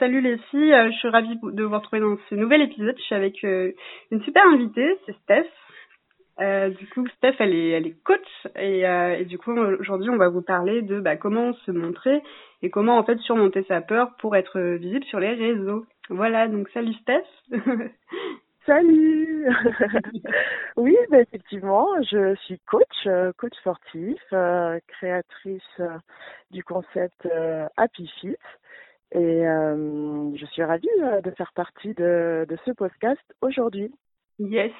Salut les euh, je suis ravie de vous retrouver dans ce nouvel épisode. Je suis avec euh, une super invitée, c'est Steph. Euh, du coup, Steph, elle est, coach et, et du coup, aujourd'hui, on va vous parler de bah, comment se montrer et comment en fait surmonter sa peur pour être visible sur les réseaux. Voilà, donc salut Steph. Salut Oui, bah, effectivement, je suis coach, coach sportif, créatrice du concept Happy Fit. Et euh, je suis ravie euh, de faire partie de, de ce podcast aujourd'hui. Yes.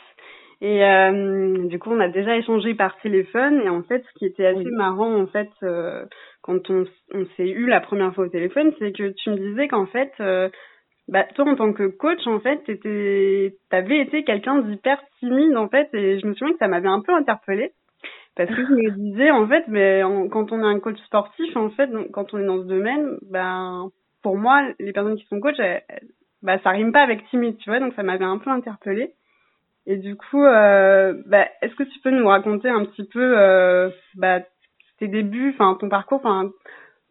Et euh, du coup, on a déjà échangé par téléphone. Et en fait, ce qui était assez marrant, en fait, euh, quand on, on s'est eu la première fois au téléphone, c'est que tu me disais qu'en fait, euh, bah, toi, en tant que coach, en fait, t'avais été quelqu'un d'hyper timide, en fait. Et je me souviens que ça m'avait un peu interpellée. Parce que je me disais, en fait, mais quand on est un coach sportif, en fait, quand on est dans ce domaine, ben, pour moi, les personnes qui sont coach, bah, ça rime pas avec timide, tu vois, donc ça m'avait un peu interpellée. Et du coup, euh, bah, est-ce que tu peux nous raconter un petit peu euh, bah, tes débuts, enfin ton parcours, enfin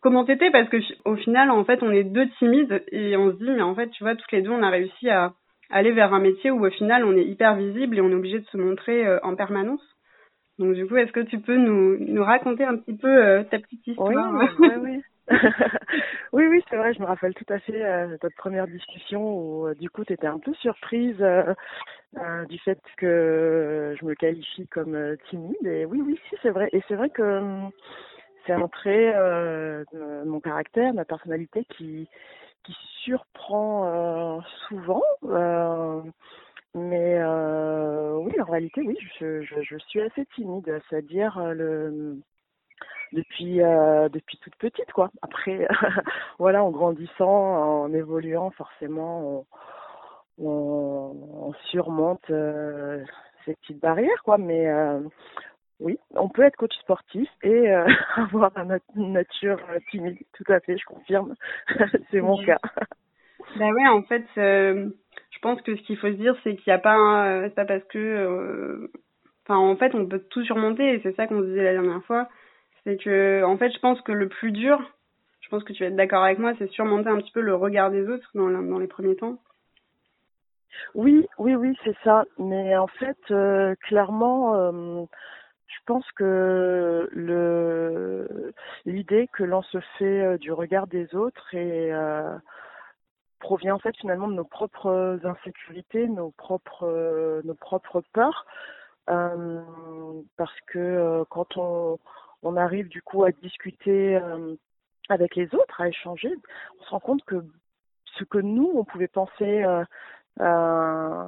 comment t'étais? Parce que au final, en fait, on est deux timides et on se dit, mais en fait, tu vois, toutes les deux, on a réussi à aller vers un métier où au final, on est hyper visible et on est obligé de se montrer euh, en permanence. Donc du coup, est-ce que tu peux nous, nous raconter un petit peu ta petite histoire? Oui, oui, oui. oui, oui, c'est vrai, je me rappelle tout à fait euh, notre première discussion où euh, du coup tu étais un peu surprise euh, euh, du fait que je me qualifie comme timide. Et oui, oui, si, c'est vrai. Et c'est vrai que hum, c'est un trait de mon caractère, ma personnalité qui, qui surprend souvent. mais oui, en réalité, oui, je, je, je suis assez timide, c'est-à-dire le depuis euh, depuis toute petite quoi. Après voilà, en grandissant, en évoluant, forcément on, on, on surmonte euh, ces petites barrières quoi, mais euh, oui, on peut être coach sportif et avoir une nature timide, tout à fait, je confirme. c'est mon cas. Bah ouais, en fait, je pense que ce qu'il faut se dire, c'est qu'il n'y a pas, un, pas parce que, enfin, en fait, on peut tout surmonter et c'est ça qu'on disait la dernière fois c'est que, en fait, je pense que le plus dur, je pense que tu vas être d'accord avec moi, c'est surmonter un petit peu le regard des autres dans, dans les premiers temps. Oui, oui, oui, c'est ça. Mais en fait, euh, clairement, euh, je pense que le l'idée que l'on se fait euh, du regard des autres et provient en fait finalement de nos propres insécurités, nos propres nos propres peurs, parce que quand on on arrive du coup à discuter euh, avec les autres, à échanger, on se rend compte que ce que nous, on pouvait penser euh, euh,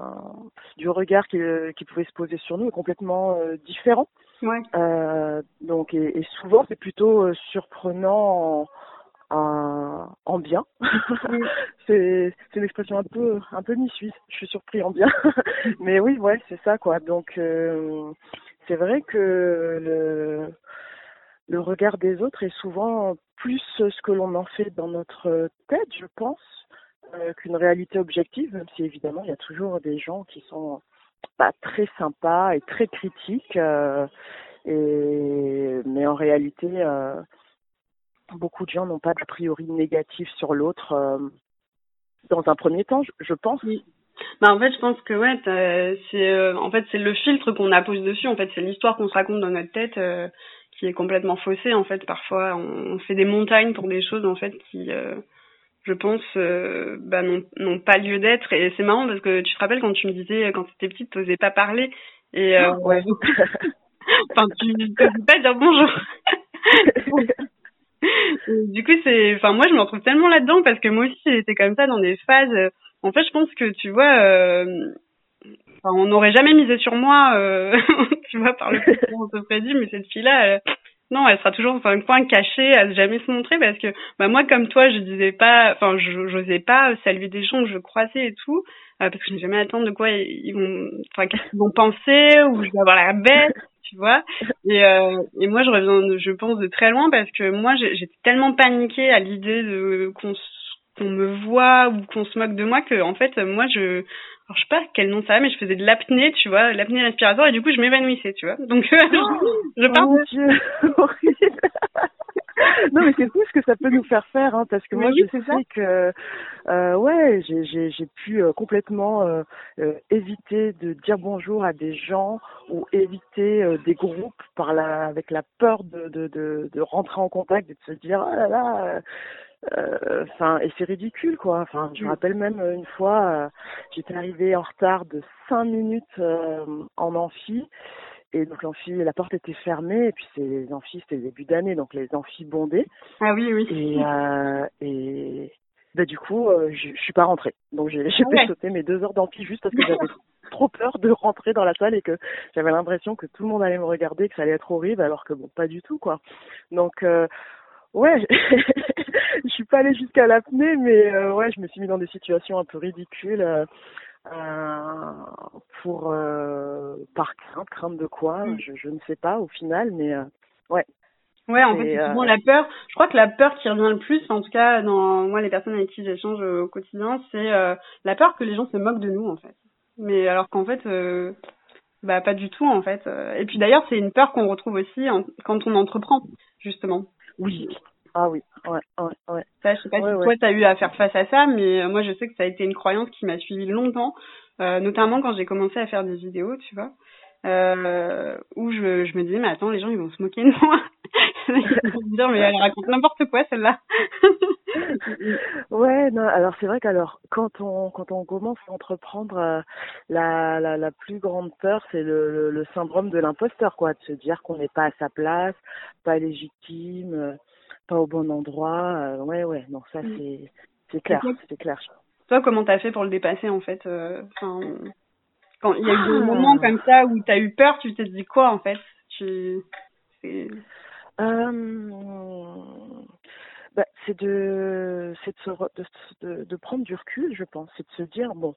du regard qui, qui, pouvait se poser sur nous est complètement euh, différent. Ouais. Euh, donc, et, et souvent, c'est plutôt euh, surprenant en, en, en bien. Oui. c'est une expression un peu un peu mi-suisse. Je suis surpris en bien, mais oui, ouais, c'est ça quoi. Donc, c'est vrai que le le regard des autres est souvent plus ce que l'on en fait dans notre tête, je pense, euh, qu'une réalité objective, même si évidemment il y a toujours des gens qui sont pas très sympas et très critiques, euh, et mais en réalité, euh, beaucoup de gens n'ont pas d'a priori négatif sur l'autre dans un premier temps, je, pense. Oui. Bah en fait, je pense que ouais, c'est en fait c'est le filtre qu'on appose dessus. En fait, c'est l'histoire qu'on se raconte dans notre tête qui est complètement faussée. En fait, parfois, on, on, fait des montagnes pour des choses en fait qui, euh, je pense, euh, bah, n'ont pas lieu d'être. Et c'est marrant parce que tu te rappelles quand tu me disais quand tu étais petite, t'osais pas parler et euh, ouais. enfin, tu t'osais pas dire bonjour. du coup, c'est, enfin, moi, je me retrouve tellement là-dedans parce que moi aussi, j'étais comme ça dans des phases. En fait, je pense que tu vois, enfin, on n'aurait jamais misé sur moi, euh, tu vois, par le fait qu'on se prédit, mais cette fille-là, elle, non, elle sera toujours dans un coin caché, à jamais se montrer parce que, bah, moi, comme toi, je disais pas, enfin, j'osais pas saluer des gens que je croisais et tout, euh, parce que je n'ai jamais attendre de quoi ils vont, enfin, qu'est-ce qu'ils vont penser, ou je vais avoir la bête, tu vois. Et, euh, et moi, je reviens, je pense, de très loin parce que moi, j'étais tellement paniquée à l'idée de qu'on qu'on me voit ou qu'on se moque de moi que, en fait, moi, je, alors je sais pas quel nom ça a, mais je faisais de l'apnée, tu vois, l'apnée respiratoire, et du coup je m'évanouissais, tu vois. Donc euh, oh, je, pars. Oh, Dieu, non, mais c'est fou ce que ça peut nous faire faire, hein, parce que moi, je sais que, euh, ouais, j'ai pu euh, complètement euh, éviter de dire bonjour à des gens ou éviter des groupes par la, avec la peur de, de, de, de rentrer en contact et de se dire, ah là là, enfin et c'est ridicule quoi enfin je me rappelle même une fois j'étais arrivée en retard de cinq minutes en amphi et donc l'amphi, la porte était fermée et puis c'est les amphis, c'était le début d'année, donc les amphis bondés. Ah oui, oui. Et, euh, et bah, du coup, euh, je, suis pas rentrée. Donc j'ai fait sauter mes deux heures d'amphi juste parce que j'avais trop peur de rentrer dans la salle et que j'avais l'impression que tout le monde allait me regarder, que ça allait être horrible, alors que bon, pas du tout quoi. Donc euh, ouais, je suis pas allée jusqu'à l'apnée, mais euh, ouais, je me suis mis dans des situations un peu ridicules. Euh, euh, pour euh, par crainte, crainte de quoi mm. je, je, ne sais pas au final, mais ouais. Ouais, en fait, c'est souvent la peur. Je crois que la peur qui revient le plus, en tout cas dans moi les personnes avec qui j'échange au quotidien, c'est la peur que les gens se moquent de nous en fait. Mais alors qu'en fait, bah pas du tout en fait. Et puis d'ailleurs, c'est une peur qu'on retrouve aussi quand on entreprend justement. Oui, ah oui, ouais, ouais, ouais. Ça, je sais pas si toi, tu as eu à faire face à ça, mais euh, moi, je sais que ça a été une croyance qui m'a suivi longtemps, euh, notamment quand j'ai commencé à faire des vidéos, tu vois, euh, où je, je me disais, mais attends, les gens, ils vont se moquer de moi. ils vont se dire, mais elle raconte n'importe quoi, celle-là. ouais, non, alors c'est vrai qu'alors, quand on, quand on commence à entreprendre, euh, la, la, la plus grande peur, c'est le, le, le syndrome de l'imposteur, quoi, de se dire qu'on n'est pas à sa place, pas légitime pas au bon endroit. Euh, ouais, ouais, non, ça mm. c'est c'est clair, c'est clair. Toi, comment t'as fait pour le dépasser en fait euh, Quand il y a eu des ah. moments comme ça où t'as eu peur, tu t'es dit quoi en fait? Tu euh, bah, c'est de c'est de, de, de, de, prendre du recul, je pense. C'est de se dire bon,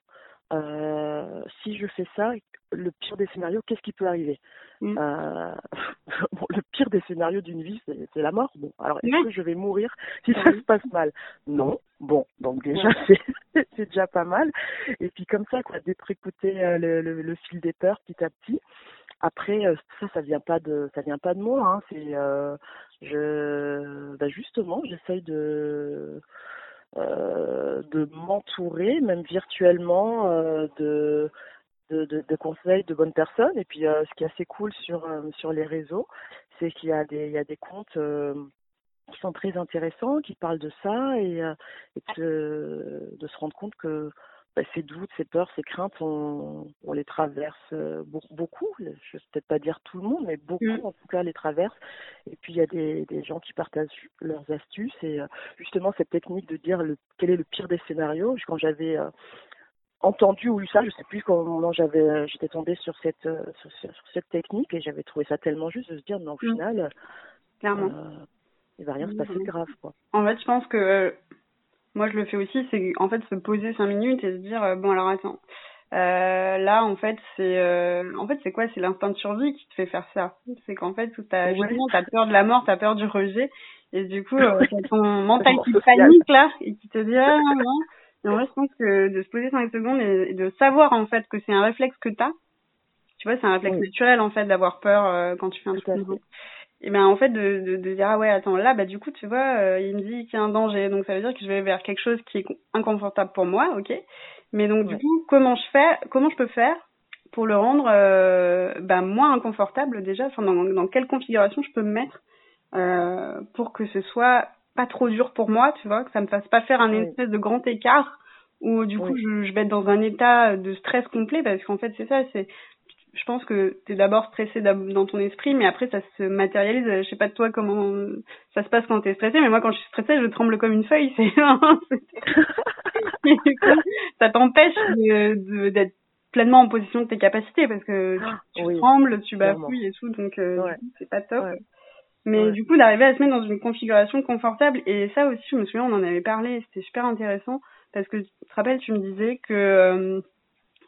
euh, si je fais ça, le pire des scénarios, qu'est-ce qui peut arriver mm. euh, bon, Le pire des scénarios d'une vie, c'est la mort. Bon, alors est-ce que je vais mourir si ça se passe mal? Non. Bon, donc déjà c'est déjà pas mal. Et puis comme ça, quoi, d'écouter euh, le, le, le, fil des peurs petit à petit. Après, euh, ça, ça vient pas de, ça vient pas de moi. Hein. C'est, euh, je, bah justement, j'essaye de euh, de m'entourer, même virtuellement, de, de, conseils de bonnes personnes. Et puis, ce qui est assez cool sur, sur les réseaux, c'est qu'il y a des, il y a des comptes qui sont très intéressants, qui parlent de ça et, et de, de se rendre compte que bah, ces doutes, ces peurs, ces craintes, on, on les traverse euh, beaucoup. Je ne vais peut-être pas dire tout le monde, mais beaucoup mm. en tout cas les traversent. Et puis il y a des, des gens qui partagent leurs astuces et euh, justement cette technique de dire le, quel est le pire des scénarios. Quand j'avais euh, entendu ou lu ça, je sais plus comment j'avais, j'étais tombée sur cette sur, sur, cette technique et j'avais trouvé ça tellement juste de se dire mais au mm. final, clairement, il va rien se passer de grave quoi. En fait, je pense que moi je le fais aussi, c'est en fait se poser cinq minutes et se dire euh, bon alors attends, euh, là en fait c'est euh, en fait c'est quoi? C'est l'instinct de survie qui te fait faire ça. C'est qu'en fait t'as ouais. justement t'as peur de la mort, t'as peur du rejet et du coup euh, t'as ton mental qui panique là et qui te dit ah non. Et en vrai je pense que de se poser cinq secondes et, de savoir en fait que c'est un réflexe que t'as. Tu vois c'est un réflexe naturel en fait d'avoir peur euh, quand tu fais un truc nouveau et ben en fait de, de, de, dire ah ouais attends là bah du coup tu vois euh, il me dit qu'il y a un danger. Donc ça veut dire que je vais vers quelque chose qui est inconfortable pour moi ok. Mais donc du coup comment je fais comment je peux faire pour le rendre euh, ben, moins inconfortable déjà enfin dans, dans quelle configuration je peux me mettre euh, pour que ce soit pas trop dur pour moi tu vois que ça me fasse pas faire un espèce de grand écart où du coup je, je vais être dans un état de stress complet parce qu'en fait c'est ça c'est je pense que tu es d'abord stressé dans ton esprit, mais après ça se matérialise. Je sais pas de toi comment ça se passe quand tu es stressé, mais moi quand je suis stressée, je tremble comme une feuille. C'est ça t'empêche d'être pleinement en position de tes capacités parce que tu, tu oui, trembles, tu bafouilles et tout, donc euh, ouais. c'est pas top. Ouais. Mais ouais. du coup, d'arriver à se mettre dans une configuration confortable, et ça aussi, je me souviens, on en avait parlé, c'était super intéressant, parce que tu te rappelles, tu me disais que euh,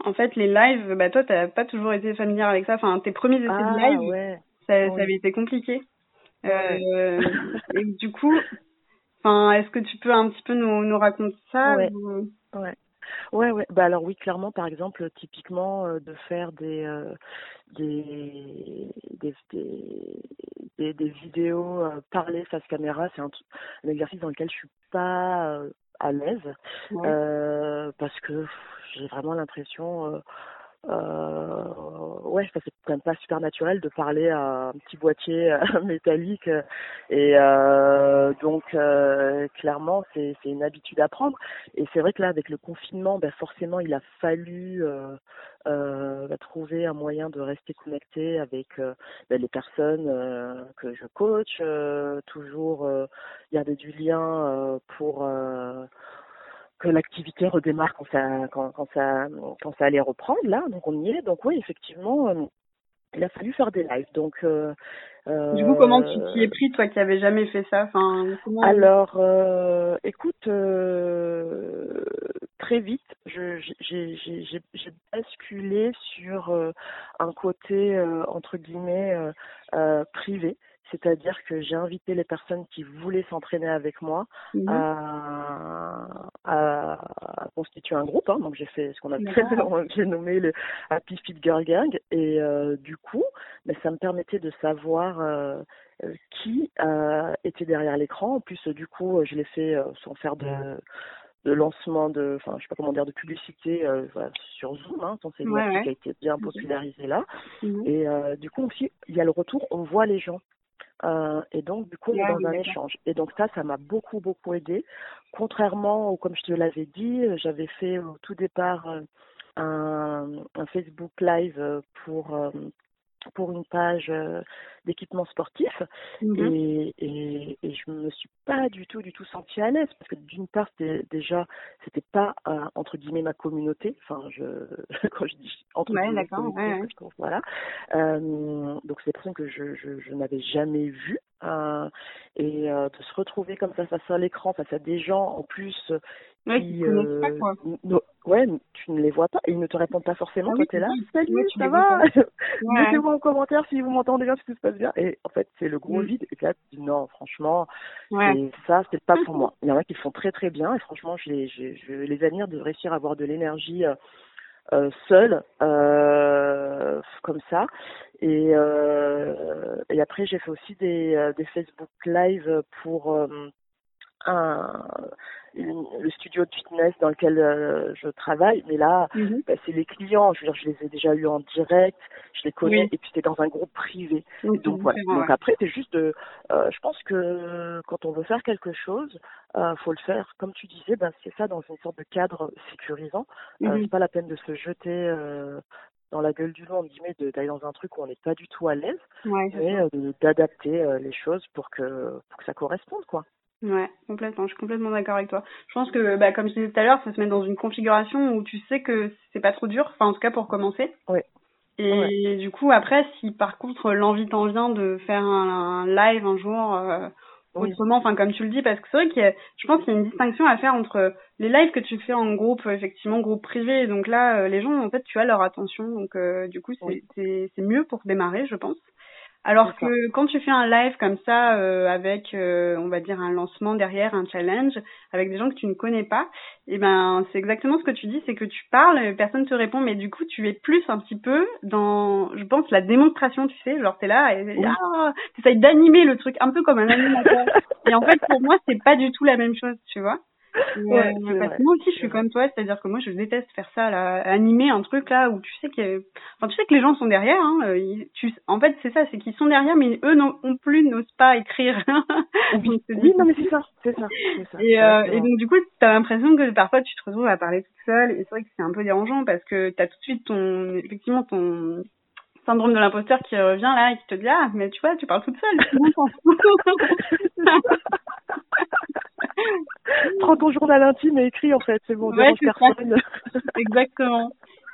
en fait, les lives, bah toi, t'as pas toujours été familière avec ça. Enfin, tes premiers essais ah, de live, ouais. ça, oui. ça, avait été compliqué. Ouais. Euh, et du coup, enfin, est-ce que tu peux un petit peu nous, nous raconter ça ouais. Ou... ouais. Ouais, ouais. Bah alors oui, clairement, par exemple, typiquement, de faire des, des, des, des, des, vidéos parler face caméra, c'est un, un, exercice dans lequel je suis pas à l'aise parce que j'ai vraiment l'impression euh, ouais, ça c'est quand même pas super naturel de parler à un petit boîtier euh, métallique et euh, donc euh, clairement c'est une habitude à prendre. Et c'est vrai que là avec le confinement, ben forcément il a fallu euh, euh, bah, trouver un moyen de rester connecté avec ben, les personnes que je coach, toujours garder du lien pour que l'activité redémarre quand ça, quand, quand, ça, quand ça allait reprendre là. Donc on y est. Donc oui, effectivement, euh, il a fallu faire des lives. Donc euh, du coup, comment tu t'y es pris, toi qui avais jamais fait ça? Enfin, Alors, euh, écoute, très vite, j'ai basculé sur un côté entre guillemets privé c'est-à-dire que j'ai invité les personnes qui voulaient s'entraîner avec moi mhm. à, à, constituer un groupe. Hein. Donc j'ai fait ce qu'on a j'ai nommé le Happy Fit Girl Gang. Et euh, du coup, mais ça me permettait de savoir euh, qui euh, était derrière l'écran. En plus, du coup, je l'ai fait sans faire de de lancement de, enfin, je sais pas comment dire, de publicité sur Zoom, hein, c'est ouais, qui a été bien mhm. popularisée là. Mhm. Et du coup aussi, il y a le retour, on voit les gens. Euh, et donc, du coup, on est dans un échange. Et donc, ça, ça m'a beaucoup, beaucoup aidé. Contrairement, comme je te l'avais dit, j'avais fait au tout départ euh, un, un Facebook Live pour euh, pour une page euh, d'équipement sportif mhm. et, et, et, je me suis pas du tout du tout sentie à l'aise parce que d'une part c'était déjà c'était pas euh, entre guillemets ma communauté. Enfin je quand je dis entre guillemets voilà. Euh, donc c'est des personnes que je, je, je n'avais jamais vues et de se retrouver comme ça face à l'écran face à des gens en plus Ouais, qui, euh, pas, quoi. ouais, tu ne les vois pas et ils ne te répondent pas forcément ah, tu es là. Salut, ça va? Mettez-moi en commentaire si vous m'entendez bien, si tout se passe bien. Et en fait, c'est le gros mm. vide. Et là, tu dis non, franchement, ouais. ça, c'est pas pour moi. Il y en a qui le font très très bien et franchement, je les, je, je les admire de réussir à avoir de l'énergie euh, euh, seule, euh, comme ça. Et, euh, et après, j'ai fait aussi des, des Facebook Live pour le studio de fitness dans lequel euh, je travaille, mais là, mhm. bah, c'est les clients. Je veux dire, je les ai déjà eus en direct, je les connais, et puis c'était dans un groupe privé. donc voilà. Donc après, c'est juste, de, euh, je pense que quand on veut faire quelque chose, euh, faut le faire, comme tu disais, ben c'est ça dans une sorte de cadre sécurisant. Euh, mhm. c'est pas la peine de se jeter dans la gueule du loup, en guillemets, d'aller dans un truc où on n'est pas du tout à l'aise, ouais, mais d'adapter les choses pour que pour que ça corresponde, quoi. Ouais, complètement. Je suis complètement d'accord avec toi. Je pense que, bah, comme je disais tout à l'heure, ça se met dans une configuration où tu sais que c'est pas trop dur, enfin en tout cas pour commencer. Oui. Et du coup, après, si par contre l'envie t'en vient de faire un, live un jour euh, autrement, enfin comme tu le dis, parce que c'est vrai qu'il je pense qu'il y a une distinction à faire entre les lives que tu fais en groupe, effectivement groupe privé. Donc là, euh, les gens, en fait, tu as leur attention, donc euh, du coup, c'est c'est mieux pour démarrer, je pense. Alors que quand tu fais un live comme ça, euh, avec, euh, on va dire, un lancement derrière, un challenge, avec des gens que tu ne connais pas, et eh ben c'est exactement ce que tu dis, c'est que tu parles, personne te répond, mais du coup tu es plus un petit peu dans, je pense, la démonstration, tu sais, genre t'es là et ah, t'essayes d'animer le truc, un peu comme un animateur. et en fait pour moi c'est pas du tout la même chose, tu vois. Ouais, parce que moi aussi je suis comme toi, c'est-à-dire que moi je déteste faire ça, là, animer un truc là où tu sais que, enfin tu sais que les gens sont derrière. Hein, euh, tu... En fait c'est ça, c'est qu'ils sont derrière, mais eux non, plus n'osent pas écrire. oui, oui non mais c'est ça, c'est ça. ça. Et, euh, et donc du coup t'as l'impression que parfois tu te retrouves à parler toute seule, et c'est vrai que c'est un peu dérangeant parce que t'as tout de suite ton, effectivement ton syndrome de l'imposteur qui revient là et qui te dit ah mais tu vois tu parles toute seule. Prends ton journal intime et écris en fait, c'est bon, ouais, personne. Exactement.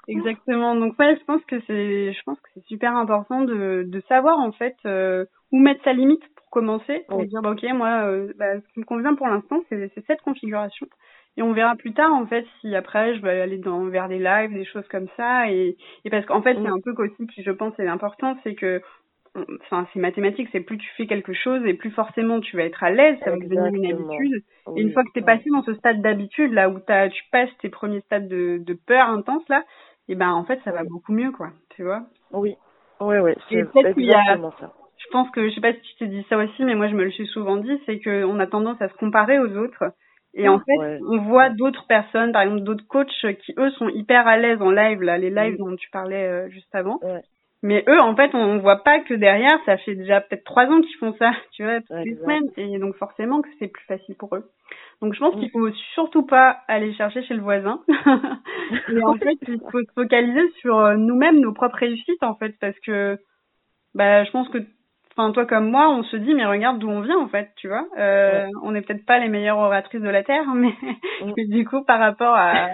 Exactement. Donc ouais, je pense que c'est je pense que c'est super important de de savoir en fait euh, où mettre sa limite pour commencer, pour dire bah, OK, moi euh, bah, ce qui me convient pour l'instant, c'est c'est cette configuration et on verra plus tard en fait si après je vais aller dans vers des lives, des choses comme ça et et parce qu'en fait, c'est un truc aussi qui je pense est important, c'est que enfin c'est mathématique, c'est plus tu fais quelque chose et plus forcément tu vas être à l'aise, ça va devenir une habitude. et une fois que tu es passé dans ce stade d'habitude là où as, tu passes tes premiers stades de, de peur intense là, et ben en fait ça va beaucoup mieux quoi, tu vois. Oui. Oui oui, c'est exactement ça. Je pense que je sais pas si tu t'es dit ça aussi mais moi je me le suis souvent dit, c'est que on a tendance à se comparer aux autres. Et en fait, on voit d'autres personnes, par exemple d'autres coachs qui eux sont hyper à l'aise en live, là, les lives dont tu parlais euh, juste avant. Ouais. Mais eux, en fait, on voit pas que derrière, ça fait déjà peut-être trois ans qu'ils font ça, tu vois, toutes les semaines. Et donc forcément que c'est plus facile pour eux. Donc je pense qu'il faut surtout pas aller chercher chez le voisin. et en fait, il faut se focaliser sur euh, nous-mêmes, nos propres réussites, en fait, parce que bah, je pense que enfin toi comme moi, on se dit mais regarde d'où on vient en fait, tu vois. Euh, On n'est peut-être pas les meilleures oratrices de la terre, mais du coup par rapport à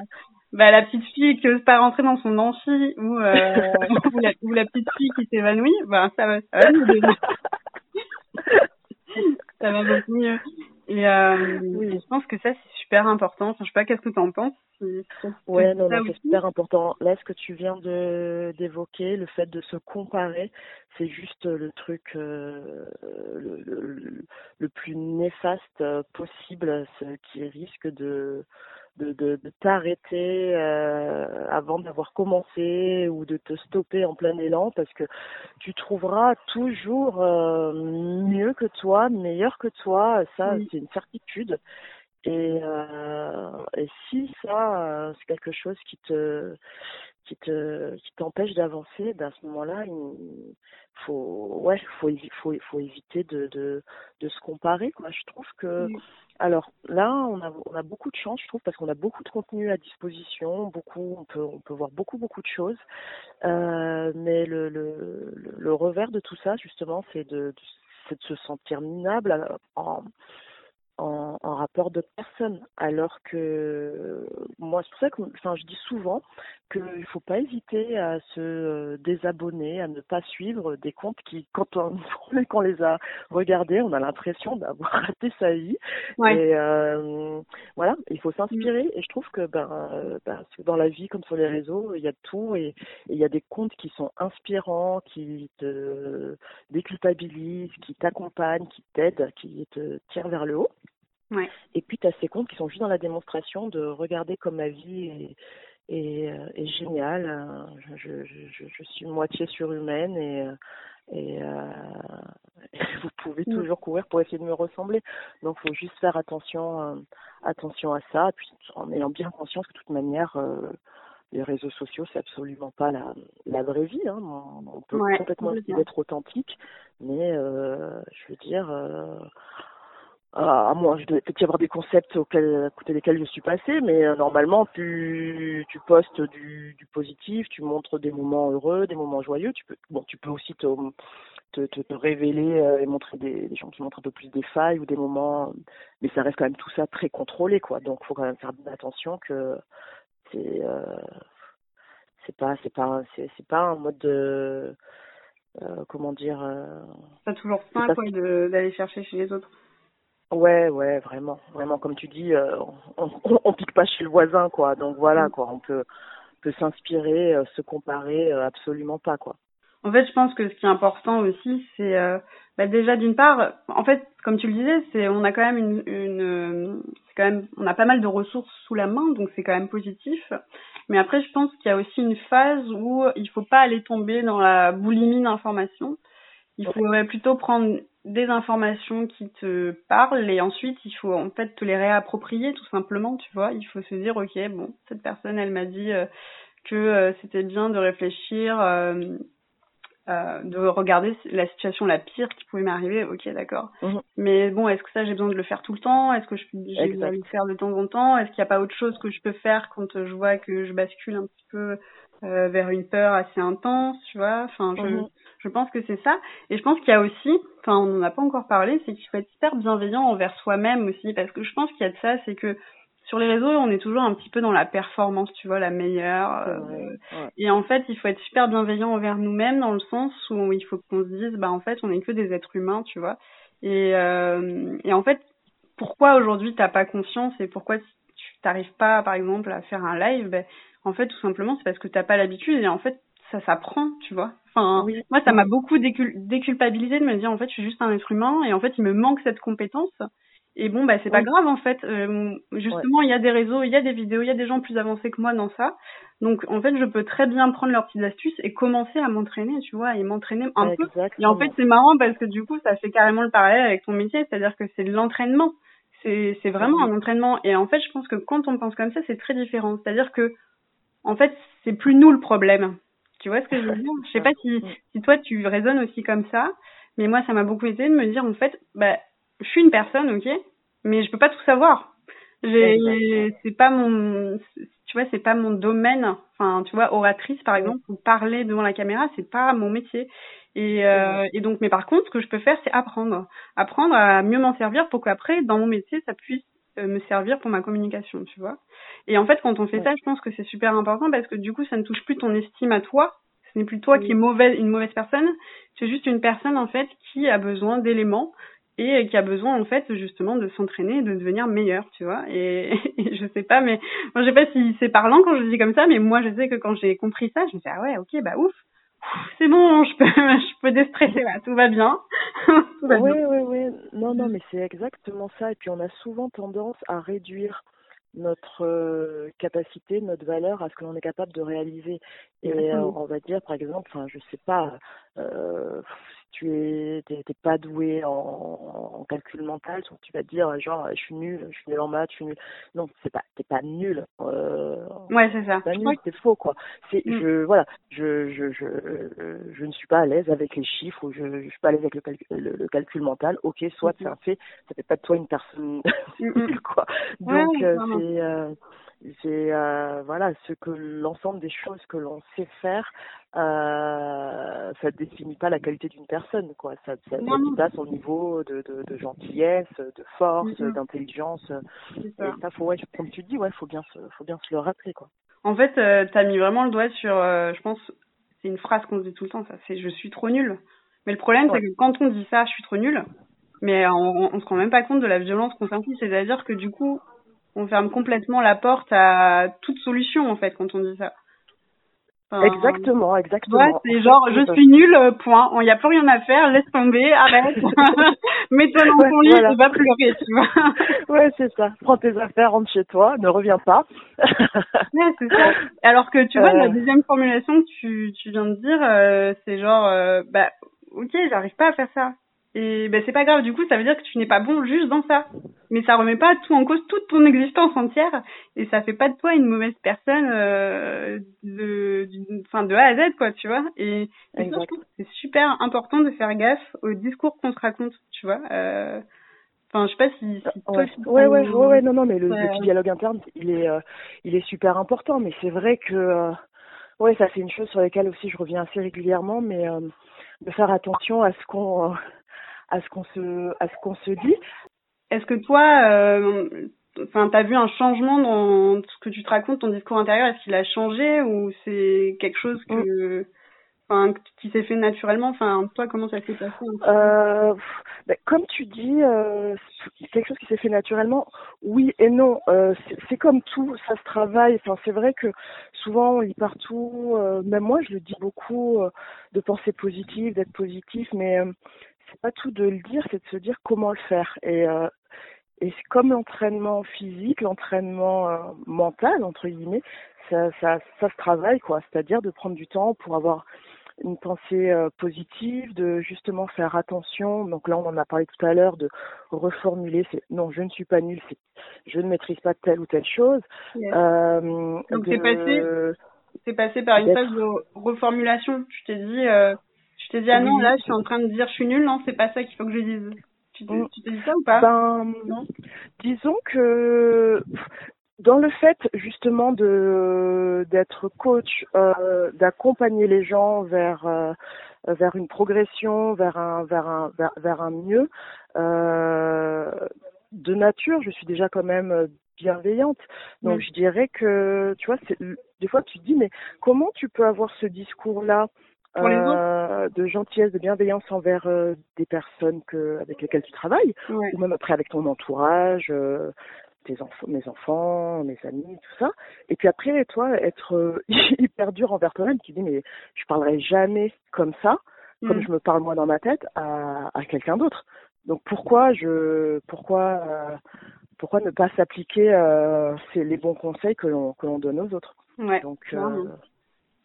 bah, la petite fille qui ose pas rentrer dans son amphi ou, euh, ou, la, ou, la, petite fille qui s'évanouit, bah, ça va, ça va mieux. ça va beaucoup mieux. Et euh, oui. je pense que ça, c'est super important. Enfin, je sais pas, qu'est-ce que tu en penses Ouais, non, non c'est super important. Là, ce que tu viens de d'évoquer, le fait de se comparer, c'est juste le truc euh, le, le, le, plus néfaste possible, ce qui risque de de, de, de t'arrêter euh, avant d'avoir commencé ou de te stopper en plein élan parce que tu trouveras toujours euh, mieux que toi, meilleur que toi, ça c'est une certitude. Et, euh, et si ça euh, c'est quelque chose qui te qui te qui t'empêche d'avancer, ben à ce moment-là, il faut ouais, faut faut faut éviter de de de se comparer quoi. Je trouve que alors là, on a, on a beaucoup de chance, je trouve, parce qu'on a beaucoup de contenu à disposition, beaucoup, on peut, on peut voir beaucoup, beaucoup de choses. Euh, mais le, le, le, revers de tout ça, justement, c'est de, de, de se sentir minable en, en, en, rapport de personne. Alors que moi, c'est pour ça que enfin, je dis souvent qu'il ne faut pas hésiter à se euh, désabonner, à ne pas suivre des comptes qui, quand on, quand les a regardés, on a l'impression d'avoir raté sa vie. Et euh, voilà, il faut s'inspirer. Mm. Et je trouve que ben, euh, ben, dans la vie, comme sur les réseaux, il y a tout et il y a des comptes qui sont inspirants, qui te déculpabilisent, qui t'accompagnent, qui t'aident, qui te tirent vers le haut. Ouais. Et puis, tu as ces comptes qui sont juste dans la démonstration de regarder comme ma vie est, est, euh, est géniale. Je, je, je, suis moitié surhumaine et, euh, et, euh, vous pouvez mm. toujours courir pour essayer de me ressembler. Donc, il faut juste faire attention, euh, attention à ça, puis en ayant bien conscience que de toute manière, les réseaux sociaux, c'est absolument pas la, la vraie vie. Hein. On, peut complètement essayer d'être authentique, mais je veux dire ah, moi, je dois peut-être y avoir des concepts auxquels, à côté desquels je suis passée, mais euh, normalement, tu, tu postes du, du positif, tu montres des moments heureux, des moments joyeux. Tu peux, bon, tu peux aussi te, te, te, te révéler euh, et montrer des, des gens qui montrent un peu plus des failles ou des moments, mais ça reste quand même tout ça très contrôlé, quoi. Donc, faut quand même faire attention que c'est, euh, c'est pas, c'est pas, c'est, c'est pas un mode de, euh, comment dire. Pas toujours simple d'aller chercher chez les autres. Ouais, ouais, vraiment, vraiment, comme tu dis, euh, on, on, on, pique pas chez le voisin, quoi. Donc voilà, mm. quoi, on peut, peut s'inspirer, euh, se comparer, euh, absolument pas, quoi. En fait, je pense que ce qui est important aussi, c'est euh, bah déjà d'une part, en fait, comme tu le disais, c'est on a quand même une, une c'est quand même, on a pas mal de ressources sous la main, donc c'est quand même positif. Mais après, je pense qu'il y a aussi une phase où il faut pas aller tomber dans la boulimie d'informations. Il faudrait plutôt prendre des informations qui te parlent et ensuite il faut en fait te les réapproprier tout simplement, tu vois. Il faut se dire ok bon cette personne elle m'a dit euh, que euh, c'était bien de réfléchir, euh, de regarder la situation la pire qui pouvait m'arriver, ok d'accord. Mhm. Mais bon est-ce que ça j'ai besoin de le faire tout le temps? Est-ce que je peux le faire de temps en temps? Est-ce qu'il n'y a pas autre chose que je peux faire quand je vois que je bascule un petit peu vers une peur assez intense, tu vois Enfin je mhm. Je pense que c'est ça. Et je pense qu'il y a aussi, enfin on n'en a pas encore parlé, c'est qu'il faut être hyper bienveillant envers soi-même aussi, parce que je pense qu'il y a de ça, c'est que sur les réseaux, on est toujours un petit peu dans la performance, tu vois, la meilleure. Euh, Et en fait, il faut être super bienveillant envers nous-mêmes dans le sens où il faut qu'on se dise, bah en fait, on est que des êtres humains, tu vois. Et, euh, et en fait, pourquoi aujourd'hui t'as pas confiance et pourquoi tu t'arrives pas, par exemple, à faire un live ben, En fait, tout simplement, c'est parce que t'as pas l'habitude et en fait, ça s'apprend, tu vois. Enfin, moi, ça m'a beaucoup déculpabilisé de me dire, en fait, je suis juste un être humain et en fait, il me manque cette compétence. Et bon, bah, c'est pas grave, en fait. Euh, justement, il y a des réseaux, il y a des vidéos, il y a des gens plus avancés que moi dans ça. Donc, en fait, je peux très bien prendre leurs petites astuces et commencer à m'entraîner, tu vois, et m'entraîner un peu. Et en fait, c'est marrant parce que du coup, ça fait carrément le parallèle avec ton métier, c'est-à-dire que c'est de l'entraînement. C'est, c'est vraiment un entraînement. Et en fait, je pense que quand on pense comme ça, c'est très différent. C'est-à-dire que, en fait, c'est plus nous le problème. Tu vois ce que je veux dire? Je sais pas si, si toi, tu raisonnes aussi comme ça, mais moi, ça m'a beaucoup aidé de me dire, en fait, bah, je suis une personne, ok, mais je peux pas tout savoir. J'ai, c'est pas mon, tu vois, c'est pas mon domaine. Enfin, tu vois, oratrice par exemple, ou parler devant la caméra, c'est pas mon métier. Et, euh, et donc, mais par contre, ce que je peux faire, c'est apprendre, apprendre à mieux m'en servir pour qu'après, dans mon métier, ça puisse me servir pour ma communication, tu vois. Et en fait, quand on fait ça, je pense que c'est super important parce que du coup, ça ne touche plus ton estime à toi. Ce n'est plus toi qui est mauvaise, une mauvaise personne. C'est juste une personne en fait qui a besoin d'éléments et qui a besoin en fait justement de s'entraîner, de devenir meilleur, tu vois. Et, je sais pas, mais moi je sais pas si c'est parlant quand je dis comme ça, mais moi je sais que quand j'ai compris ça, je me suis dit ah ouais, ok, bah ouf, c'est bon, je peux, je peux déstresser là, tout va bien. oui, oui, oui, non, non, mais c'est exactement ça. Et puis on a souvent tendance à réduire notre euh, capacité, notre valeur à ce que l'on est capable de réaliser. Et euh, on va dire, par exemple, enfin, je sais pas, euh, tu es t'es, pas doué en, en, calcul mental, donc tu vas te dire genre je suis nul, je suis nul en maths, je suis nul. Non, c'est pas t'es pas nul. Euh, ouais, c'est ça. Pas nul, c'est faux quoi. C'est mm. je voilà, je je je je ne suis pas à l'aise avec les chiffres ou je, je suis pas à l'aise avec le, calcul, le, calcul mental. Ok, soit c'est un fait, ça fait pas de toi une personne nulle quoi. Donc euh, c'est euh, c'est euh, voilà ce que l'ensemble des choses que l'on sait faire euh, ça ne définit pas la qualité d'une personne quoi. Ça ça définit pas son niveau de, de, de gentillesse de force d'intelligence. Et ça faut ouais comme tu dis ouais faut bien se faut bien se le rappeler quoi. En fait euh, tu as mis vraiment le doigt sur euh, je pense c'est une phrase qu'on se dit tout le temps ça c'est je suis trop nul mais le problème c'est que quand on dit ça je suis trop nul mais on, on se rend même pas compte de la violence qu'on s'inflige c'est-à-dire que du coup on ferme complètement la porte à toute solution en fait quand on dit ça. exactement, exactement. Ouais, c'est genre je suis nul, euh, point. Il n'y a plus rien à faire, laisse tomber, arrête. Mets-toi dans ton lit, voilà. va pleurer, tu vois. ouais, c'est ça. Prends tes affaires, rentre chez toi, ne reviens pas. ouais, c'est ça. Alors que tu vois, la euh. deuxième formulation que tu, tu viens de dire, euh, c'est genre, bah, ok, j'arrive pas à faire ça. Et ben c'est pas grave, du coup ça veut dire que tu n'es pas bon juste dans ça. Mais ça remet pas tout en cause toute ton existence entière et ça fait pas de toi une mauvaise personne euh, de, enfin de A à Z quoi, tu vois. Et, c'est super important de faire gaffe au discours qu'on se raconte, tu vois. Euh, Enfin, je sais pas si, si toi, ouais. ouais, ouais, ouais, non, non, mais le, dialogue interne, il est, euh, il est super important. Mais c'est vrai que, euh, ouais, ça c'est une chose sur laquelle aussi je reviens assez régulièrement, mais de faire attention à ce qu'on à ce qu'on se à ce qu'on se dit. Est-ce que toi, euh, enfin, t'as vu un changement dans ce que tu te racontes, ton discours intérieur? Est-ce qu'il a changé ou c'est quelque chose que, enfin, qui s'est fait naturellement? Enfin, toi, comment ça s'est passé euh, ben, Comme tu dis, euh, quelque chose qui s'est fait naturellement. Oui et non. Euh, c'est comme tout, ça se travaille. Enfin, c'est vrai que souvent on lit partout. Euh, même moi, je le dis beaucoup euh, de penser positive, d'être positif, mais c'est pas tout de le dire, c'est de se dire comment le faire. Et, euh, et comme l'entraînement physique, l'entraînement euh, mental, entre guillemets, ça, ça, ça se travaille, quoi. C'est-à-dire de prendre du temps pour avoir une pensée euh, positive, de justement faire attention. Donc là, on en a parlé tout à l'heure, de reformuler. C'est non, je ne suis pas nulle, c'est je ne maîtrise pas telle ou telle chose. Euh, Donc c'est passé, c'est passé par une phase de reformulation. Tu t'es dit, euh, je t'ai dit, ah non, là, je suis en train de dire, je suis nulle, non, c'est pas ça qu'il faut que je dise. Tu t'es mm. dit ça ou pas? Ben, non Disons que dans le fait justement de d'être coach, euh, d'accompagner les gens vers euh, vers une progression, vers un vers un vers, vers un mieux, euh, de nature, je suis déjà quand même bienveillante. Donc mm. je dirais que tu vois, des fois tu te dis mais comment tu peux avoir ce discours là euh, de gentillesse, de bienveillance envers euh, des personnes que, avec lesquelles tu travailles, ou même après avec ton entourage. Euh, tes enfants, mes enfants, mes amis, tout ça. Et puis après, toi, être hyper dur envers toi-même, qui dit mais je parlerai jamais comme ça, comme mm. je me parle moi dans ma tête, à, à quelqu'un d'autre. Donc pourquoi je, pourquoi, euh, pourquoi ne pas s'appliquer euh, les bons conseils que l'on que l'on donne aux autres? Ouais. Donc euh,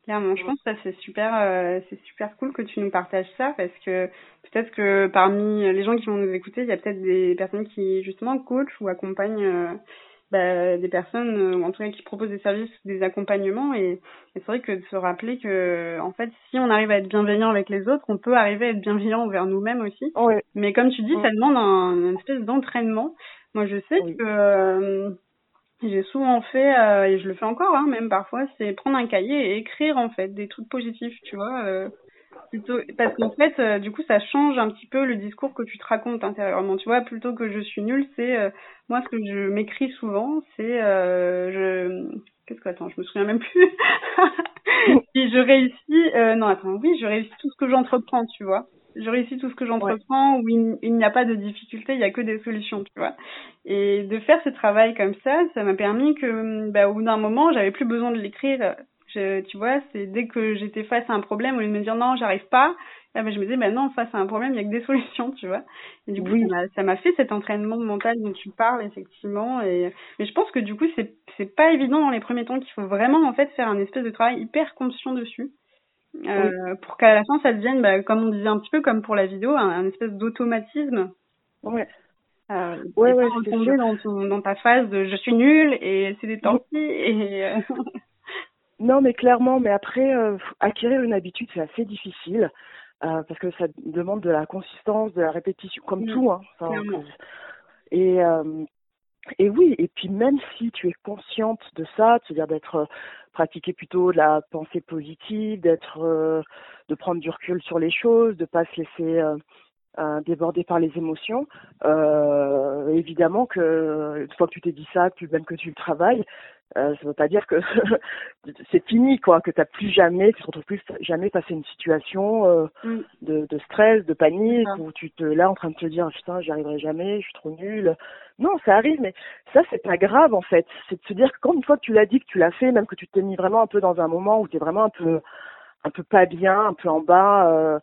Clairement, je pense que c'est super, euh, c'est super cool que tu nous partages ça parce que peut-être que parmi les gens qui vont nous écouter, il y a peut-être des personnes qui justement coachent ou accompagnent euh, bah, des personnes, euh, ou en tout cas qui proposent des services, des accompagnements et, c'est vrai que de se rappeler que en fait, si on arrive à être bienveillant avec les autres, on peut arriver à être bienveillant envers nous-mêmes aussi. Ouais. Mais comme tu dis, ça demande un, une espèce d'entraînement. Moi, je sais que j'ai souvent fait, euh, et je le fais encore, hein, même parfois, c'est prendre un cahier et écrire en fait des trucs positifs, tu vois. Euh, plutôt, parce qu'en fait, euh, du coup, ça change un petit peu le discours que tu te racontes intérieurement. Tu vois, plutôt que je suis nulle, c'est moi ce que je m'écris souvent, c'est je qu'est-ce que attends, je me souviens même plus. si je réussis, non attends, oui, je réussis tout ce que j'entreprends, tu vois je réussis tout ce que j'entreprends, où il, n'y a pas de difficulté, il n'y a que des solutions, tu vois. Et de faire ce travail comme ça, ça m'a permis que, bah, au bout d'un moment, j'avais plus besoin de l'écrire. tu vois, c'est dès que j'étais face à un problème, au lieu de me dire non, j'arrive pas, là, bah, je me disais, bah non, face à un problème, il n'y a que des solutions, tu vois. Et du coup, ça m'a fait cet entraînement mental dont tu parles, effectivement. Et, mais je pense que du coup, c'est, c'est pas évident dans les premiers temps qu'il faut vraiment, en fait, faire un espèce de travail hyper conscient dessus. Euh, pour qu'à la fin ça devienne, bah, comme on disait un petit peu comme pour la vidéo, un, espèce d'automatisme. Ouais. Euh, ouais, ouais, dans, ton, dans ta phase de je suis nulle et c'est des temps et euh, non mais clairement mais après euh, acquérir une habitude c'est assez difficile euh, parce que ça demande de la consistance de la répétition comme mm. tout hein et et oui, et puis même si tu es consciente de ça, c'est-à-dire d'être euh, pratiquer plutôt de la pensée positive, d'être euh, de prendre du recul sur les choses, de pas se laisser euh, déborder par les émotions, évidemment que une fois que tu t'es dit ça, plus même que tu le travailles, euh, ça veut pas dire que c'est fini, quoi, que t'as plus jamais, tu te retrouves plus jamais passé une situation euh, mm. de, de, stress, de panique, où tu te là en train de te dire putain, j'y arriverai jamais, je suis trop nulle. Non, ça arrive, mais ça c'est pas grave en fait. C'est de se dire que quand une fois que tu l'as dit, que tu l'as fait, même que tu t'es mis vraiment un peu dans un moment où t'es vraiment un peu un peu pas bien, un peu en bas. Euh,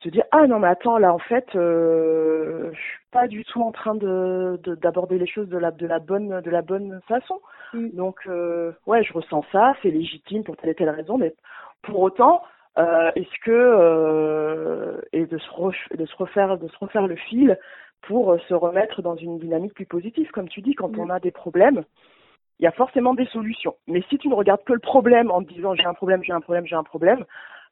te dire ah non mais attends là en fait euh, je suis pas du tout en train de d'aborder les choses de la de la bonne de la bonne façon mm. donc euh, ouais je ressens ça c'est légitime pour telle et telle raison mais pour autant euh, est-ce que euh, et de se de se refaire de se refaire le fil pour se remettre dans une dynamique plus positive comme tu dis quand mm. on a des problèmes il y a forcément des solutions mais si tu ne regardes que le problème en te disant j'ai un problème j'ai un problème j'ai un problème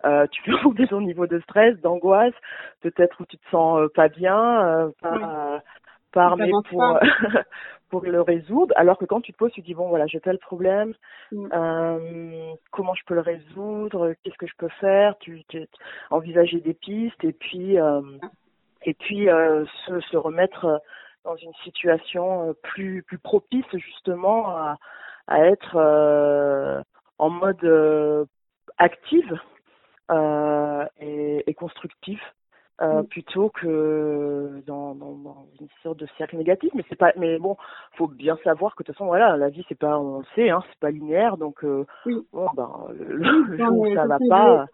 euh, tu peux monter ton niveau de stress, d'angoisse, peut-être où tu te sens euh, pas bien, euh, pas, pas armé pour, pour le résoudre. Alors que quand tu te poses, tu te dis bon voilà, j'ai tel problème, mm. euh, comment je peux le résoudre, qu'est-ce que je peux faire, tu, tu envisager des pistes et puis euh, et puis se, se remettre dans une situation plus plus propice justement à, à être en mode active et, et, constructif. Euh, mm. plutôt que dans, dans, dans, une sorte de cercle négatif mais c'est pas mais bon faut bien savoir que de toute façon voilà la vie c'est pas on le sait hein c'est pas linéaire donc euh, bon ben le, le jour où ça va pas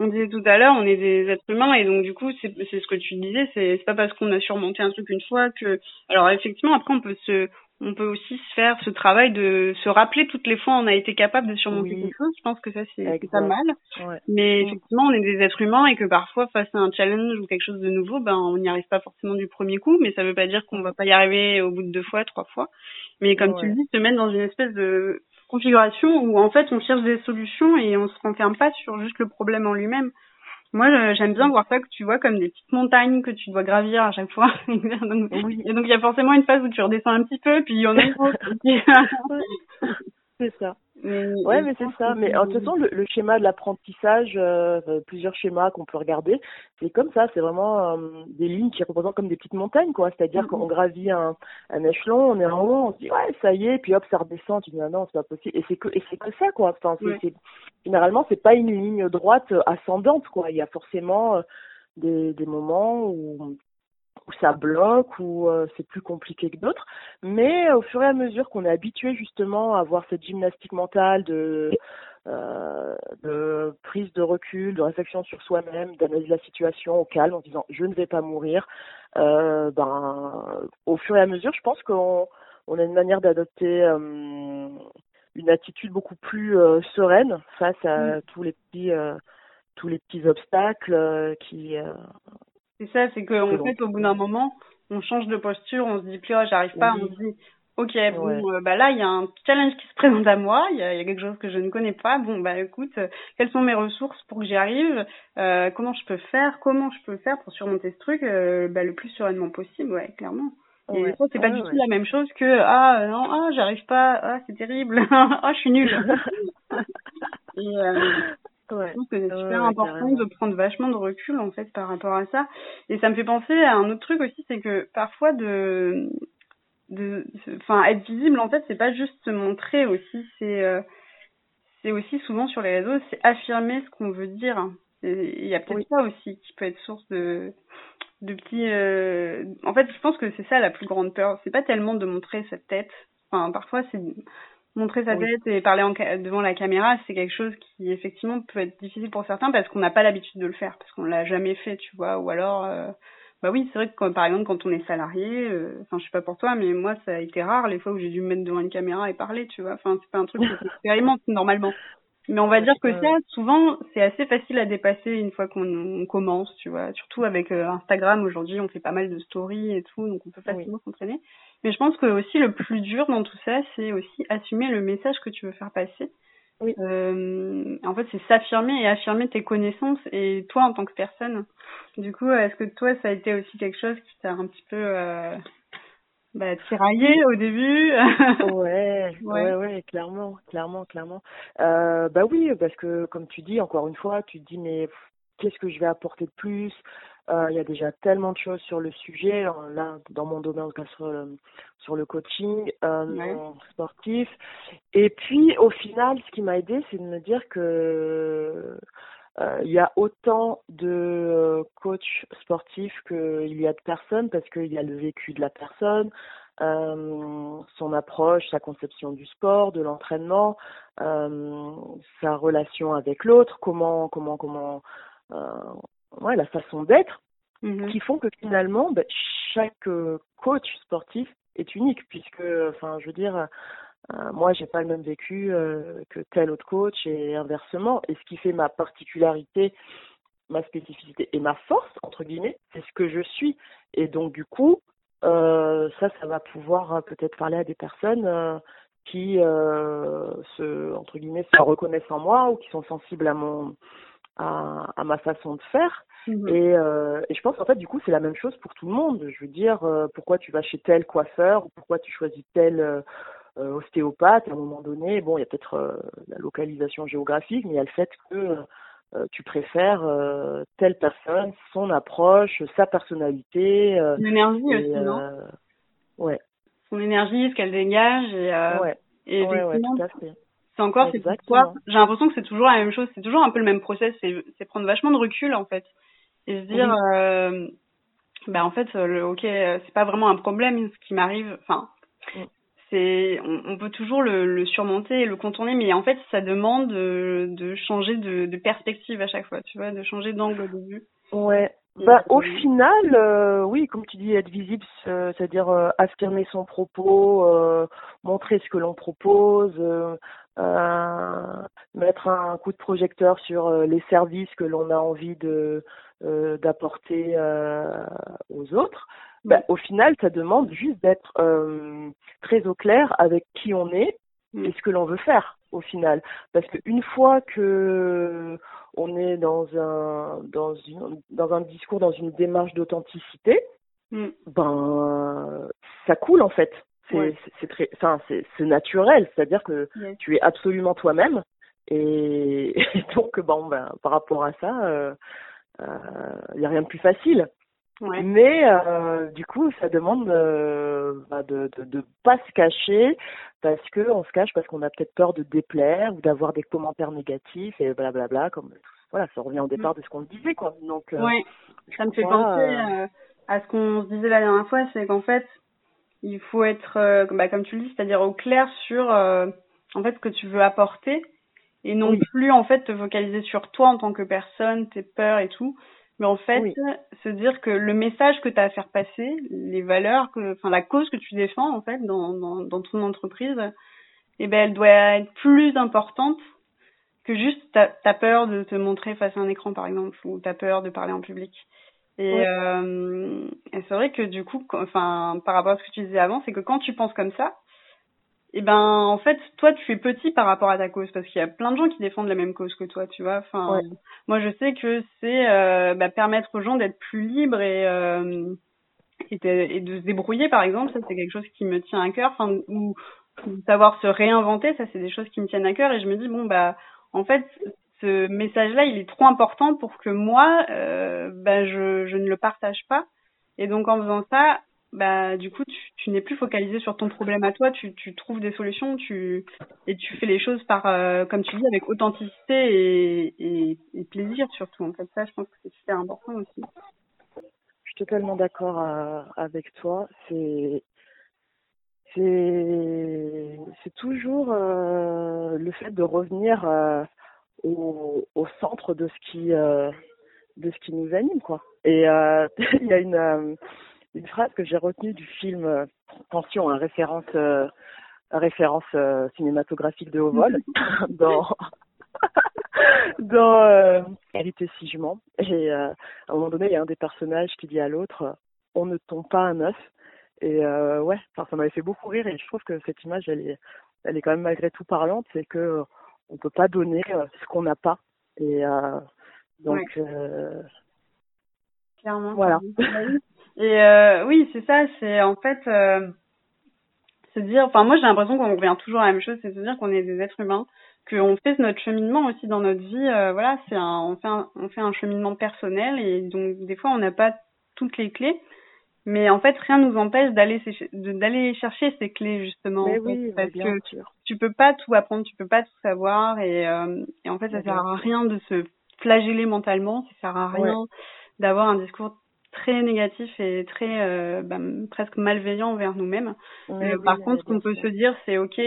on disait tout à l'heure, on est des êtres humains et donc du coup c'est c'est ce que tu disais, c'est c'est pas parce qu'on a surmonté un truc une fois que alors effectivement après on peut se on peut aussi se faire ce travail de se rappeler toutes les fois on a été capable de surmonter quelque chose. Je pense que ça c'est pas mal. Mais effectivement, on est des êtres humains et que parfois face à un challenge ou quelque chose de nouveau, ben on n'y arrive pas forcément du premier coup, mais ça veut pas dire qu'on va pas y arriver au bout de deux fois, trois fois. Mais comme tu le dis, se mettre dans une espèce de configuration où en fait on cherche des solutions et on se renferme pas sur juste le problème en lui-même. Moi, j'aime bien voir ça que tu vois comme des petites montagnes que tu dois gravir à chaque fois. donc, oui. Et donc, il y a forcément une phase où tu redescends un petit peu, puis il y en a une autre. c'est ça. Mais, ouais, mais c'est ça. Mais en toute façon, le, le schéma de l'apprentissage, euh, euh, plusieurs schémas qu'on peut regarder, c'est comme ça. C'est vraiment euh, des lignes qui représentent comme des petites montagnes, quoi. C'est-à-dire qu'on gravit un, un échelon, on est en haut, on se dit ouais, ça y est, puis hop, ça redescend. Tu dis ah non, c'est pas possible. Et c'est que et c'est que ça, quoi. Enfin, c'est, généralement, c'est pas une ligne droite ascendante, quoi. Il y a forcément des, des moments où ça bloque ou c'est plus compliqué que d'autres. Mais au fur et à mesure qu'on est habitué justement à avoir cette gymnastique mentale de euh, de prise de recul, de réflexion sur soi-même, d'analyse de la situation au calme en disant je ne vais pas mourir. Euh, ben, au fur et à mesure, je pense qu'on on a une manière d'adopter euh, une attitude beaucoup plus euh, sereine face à mm. tous les petits euh, tous les petits obstacles qui. C'est ça, c'est qu'en fait, au bout d'un moment, on change de posture, on se dit plus, oh, j'arrive pas, on se dit, Ok, bon, euh, bah là, il y a un challenge qui se présente à moi, il y, a, quelque chose que je ne connais pas. Bon, bah écoute, euh, quelles sont mes ressources pour que j'y arrive euh, Comment je peux faire Comment je peux faire pour surmonter ce truc bah, le plus sereinement possible, ouais, clairement. Et ça, c'est pas du tout la même chose que ah non, ah j'arrive pas, ah c'est terrible, ah je suis nulle. Et je pense que c'est super important de prendre vachement de recul en fait par rapport à ça. Et ça me fait penser à un autre truc aussi, c'est que parfois de de enfin être visible en fait c'est pas juste se montrer aussi c'est euh, c'est aussi souvent sur les réseaux c'est affirmer ce qu'on veut dire. Il y a peut-être ça aussi qui peut être source de de petits euh... en fait je pense que c'est ça la plus grande peur. C'est pas tellement de montrer sa tête. Enfin parfois c'est montrer sa tête et parler en devant la caméra c'est quelque chose qui effectivement peut être difficile pour certains parce qu'on n'a pas l'habitude de le faire parce qu'on l'a jamais fait tu vois ou alors euh, bah oui, c'est vrai que par exemple quand on est salarié, euh, enfin je sais pas pour toi, mais moi ça a été rare les fois où j'ai dû me mettre devant une caméra et parler, tu vois. Enfin c'est pas un truc que j'expérimente normalement. Mais on va dire que ça, souvent, c'est assez facile à dépasser une fois qu'on commence, tu vois. Surtout avec euh, Instagram aujourd'hui, on fait pas mal de stories et tout, donc on peut facilement s'entraîner. Mais je pense que aussi le plus dur dans tout ça, c'est aussi assumer le message que tu veux faire passer oui. Euh, en fait, c'est s'affirmer et affirmer tes connaissances et toi en tant que personne. Du coup, est-ce que toi, ça a été aussi quelque chose qui t'a un petit peu euh, bah, tiraillé au début ouais, ouais, ouais, clairement, clairement, clairement. Euh, bah oui, parce que comme tu dis, encore une fois, tu te dis mais qu'est-ce que je vais apporter de plus? Il y a déjà tellement de choses sur le sujet. Là, dans mon domaine, sur, le, sur le coaching euh, sportif. Et puis, au final, ce qui m'a aidé, c'est de me dire que euh, il y a autant de coachs sportifs qu'il y a de personnes parce qu'il y a le vécu de la personne, euh, son approche, sa conception du sport, de l'entraînement, euh, sa relation avec l'autre, comment comment comment ouais, la façon d'être, mhm. qui font que finalement, ben, chaque euh, coach sportif est unique, puisque, enfin, je veux dire, euh, moi, j'ai pas le même vécu euh, que tel autre coach et inversement. Et ce qui fait ma particularité, ma spécificité et ma force, entre guillemets, c'est ce que je suis. Et donc, du coup, euh, ça, ça va pouvoir peut-être parler à des personnes qui, se, entre guillemets, se reconnaissent en moi ou qui sont sensibles à mon à, à ma façon de faire. Mhm. Et, euh, et je pense en fait du coup c'est la même chose pour tout le monde. Je veux dire euh, pourquoi tu vas chez tel coiffeur ou pourquoi tu choisis tel euh, ostéopathe à un moment donné. Bon il y a peut-être la localisation géographique, mais il y a le fait que tu préfères telle personne, son approche, sa personnalité. Son énergie aussi non Ouais. Son énergie, ce qu'elle dégage et. ouais. Et ouais, ouais, tout à fait. C'est encore cette histoire. J'ai l'impression que c'est toujours la même chose. C'est toujours un peu le même process. C'est prendre vachement de recul en fait et se dire, euh, ben en fait, le, ok, c'est pas vraiment un problème ce qui m'arrive. Enfin, c'est, on, peut toujours le, le, surmonter et le contourner, mais en fait, ça demande de, de changer de, de, perspective à chaque fois, tu vois, de changer d'angle de vue. Ouais. Bah, au final, euh, oui, comme tu dis, être visible, c'est-à-dire euh, affirmer son propos, euh, montrer ce que l'on propose, mettre un coup de projecteur sur les services que l'on a envie de d'apporter aux autres. Bah, au final, ça demande juste d'être très au clair avec qui on est mm. et ce que l'on veut faire au final. Parce qu'une fois que on est dans un dans une dans un discours, dans une démarche d'authenticité, mm. ben ça coule en fait. C'est c'est très, enfin c'est c'est naturel, c'est-à-dire que tu es absolument toi-même et, donc bon ben par rapport à ça, il euh, euh, y a rien de plus facile. Mais euh, du coup, ça demande euh, bah, de, de de pas se cacher parce que on se cache parce qu'on a peut-être peur de déplaire ou d'avoir des commentaires négatifs et blablabla. Bla bla, comme voilà, ça revient au départ mm. de ce qu'on disait quoi. Donc euh, ça me fait penser à ce qu'on se disait la dernière fois, c'est qu'en fait, il faut être, euh, bah, comme tu le dis, c'est-à-dire au clair sur euh, en fait ce que tu veux apporter et non plus en fait te focaliser sur toi en tant que personne, tes peurs et tout, mais en fait se dire que le message que tu as à faire passer, les valeurs, que, enfin la cause que tu défends en fait dans, dans, dans ton entreprise, eh ben elle doit être plus importante que juste t'as as peur de te montrer face à un écran par exemple ou t'as peur de parler en public. Et, euh, et c'est vrai que du coup, enfin, par rapport à ce que tu disais avant, c'est que quand tu penses comme ça, et eh ben en fait, toi tu es petit par rapport à ta cause parce qu'il y a plein de gens qui défendent la même cause que toi, tu vois. Enfin, moi je sais que c'est euh, bah, permettre aux gens d'être plus libres et euh, et, de, et, de, se débrouiller par exemple, ça c'est quelque chose qui me tient à cœur. Enfin, ou, ou savoir se réinventer, ça c'est des choses qui me tiennent à cœur et je me dis bon bah en fait ce message-là, il est trop important pour que moi, euh, bah, je, ne le partage pas. Et donc en faisant ça, bah du coup, tu, n'es plus focalisé sur ton problème à toi, tu, trouves des solutions, tu et tu fais les choses par, euh, comme tu dis, avec authenticité et, plaisir surtout. En fait, ça, je pense que c'est super important aussi. Je suis totalement d'accord euh, avec toi. C'est c'est toujours euh, le fait de revenir euh, au, au, centre de ce qui euh, de ce qui nous anime quoi. Et euh, il y a une euh, une phrase que j'ai retenue du film attention à référence référence cinématographique de haut vol dans dans euh, Vérité si Et à un moment donné, il y a un des personnages qui dit à l'autre on ne tombe pas un œuf. Et euh, ouais, ça m'avait fait beaucoup rire et je trouve que cette image, elle est, elle est quand même malgré tout parlante. C'est que on peut pas donner euh, ce qu'on n'a pas. Et euh, donc, euh, clairement. Voilà. Et euh, oui, c'est ça. C'est en fait se dire. Enfin, moi, j'ai l'impression qu'on revient toujours à la même chose, c'est se dire qu'on est des êtres humains, qu'on fait notre cheminement aussi dans notre vie. voilà, c'est un, on fait un, on fait un cheminement personnel et donc des fois, on n'a pas toutes les clés. Mais en fait, rien nous empêche d'aller d'aller chercher ces clés justement. Mais oui, parce bien que sûr. tu peux pas tout apprendre, tu peux pas tout savoir et, euh, et en fait, ça sert à rien de se flageller mentalement, ça sert à rien Ouais. d'avoir un discours très négatif et très euh, bah, presque malveillant envers nous-mêmes. Ouais, Euh, oui, par contre, ce qu'on peut se dire, c'est ok,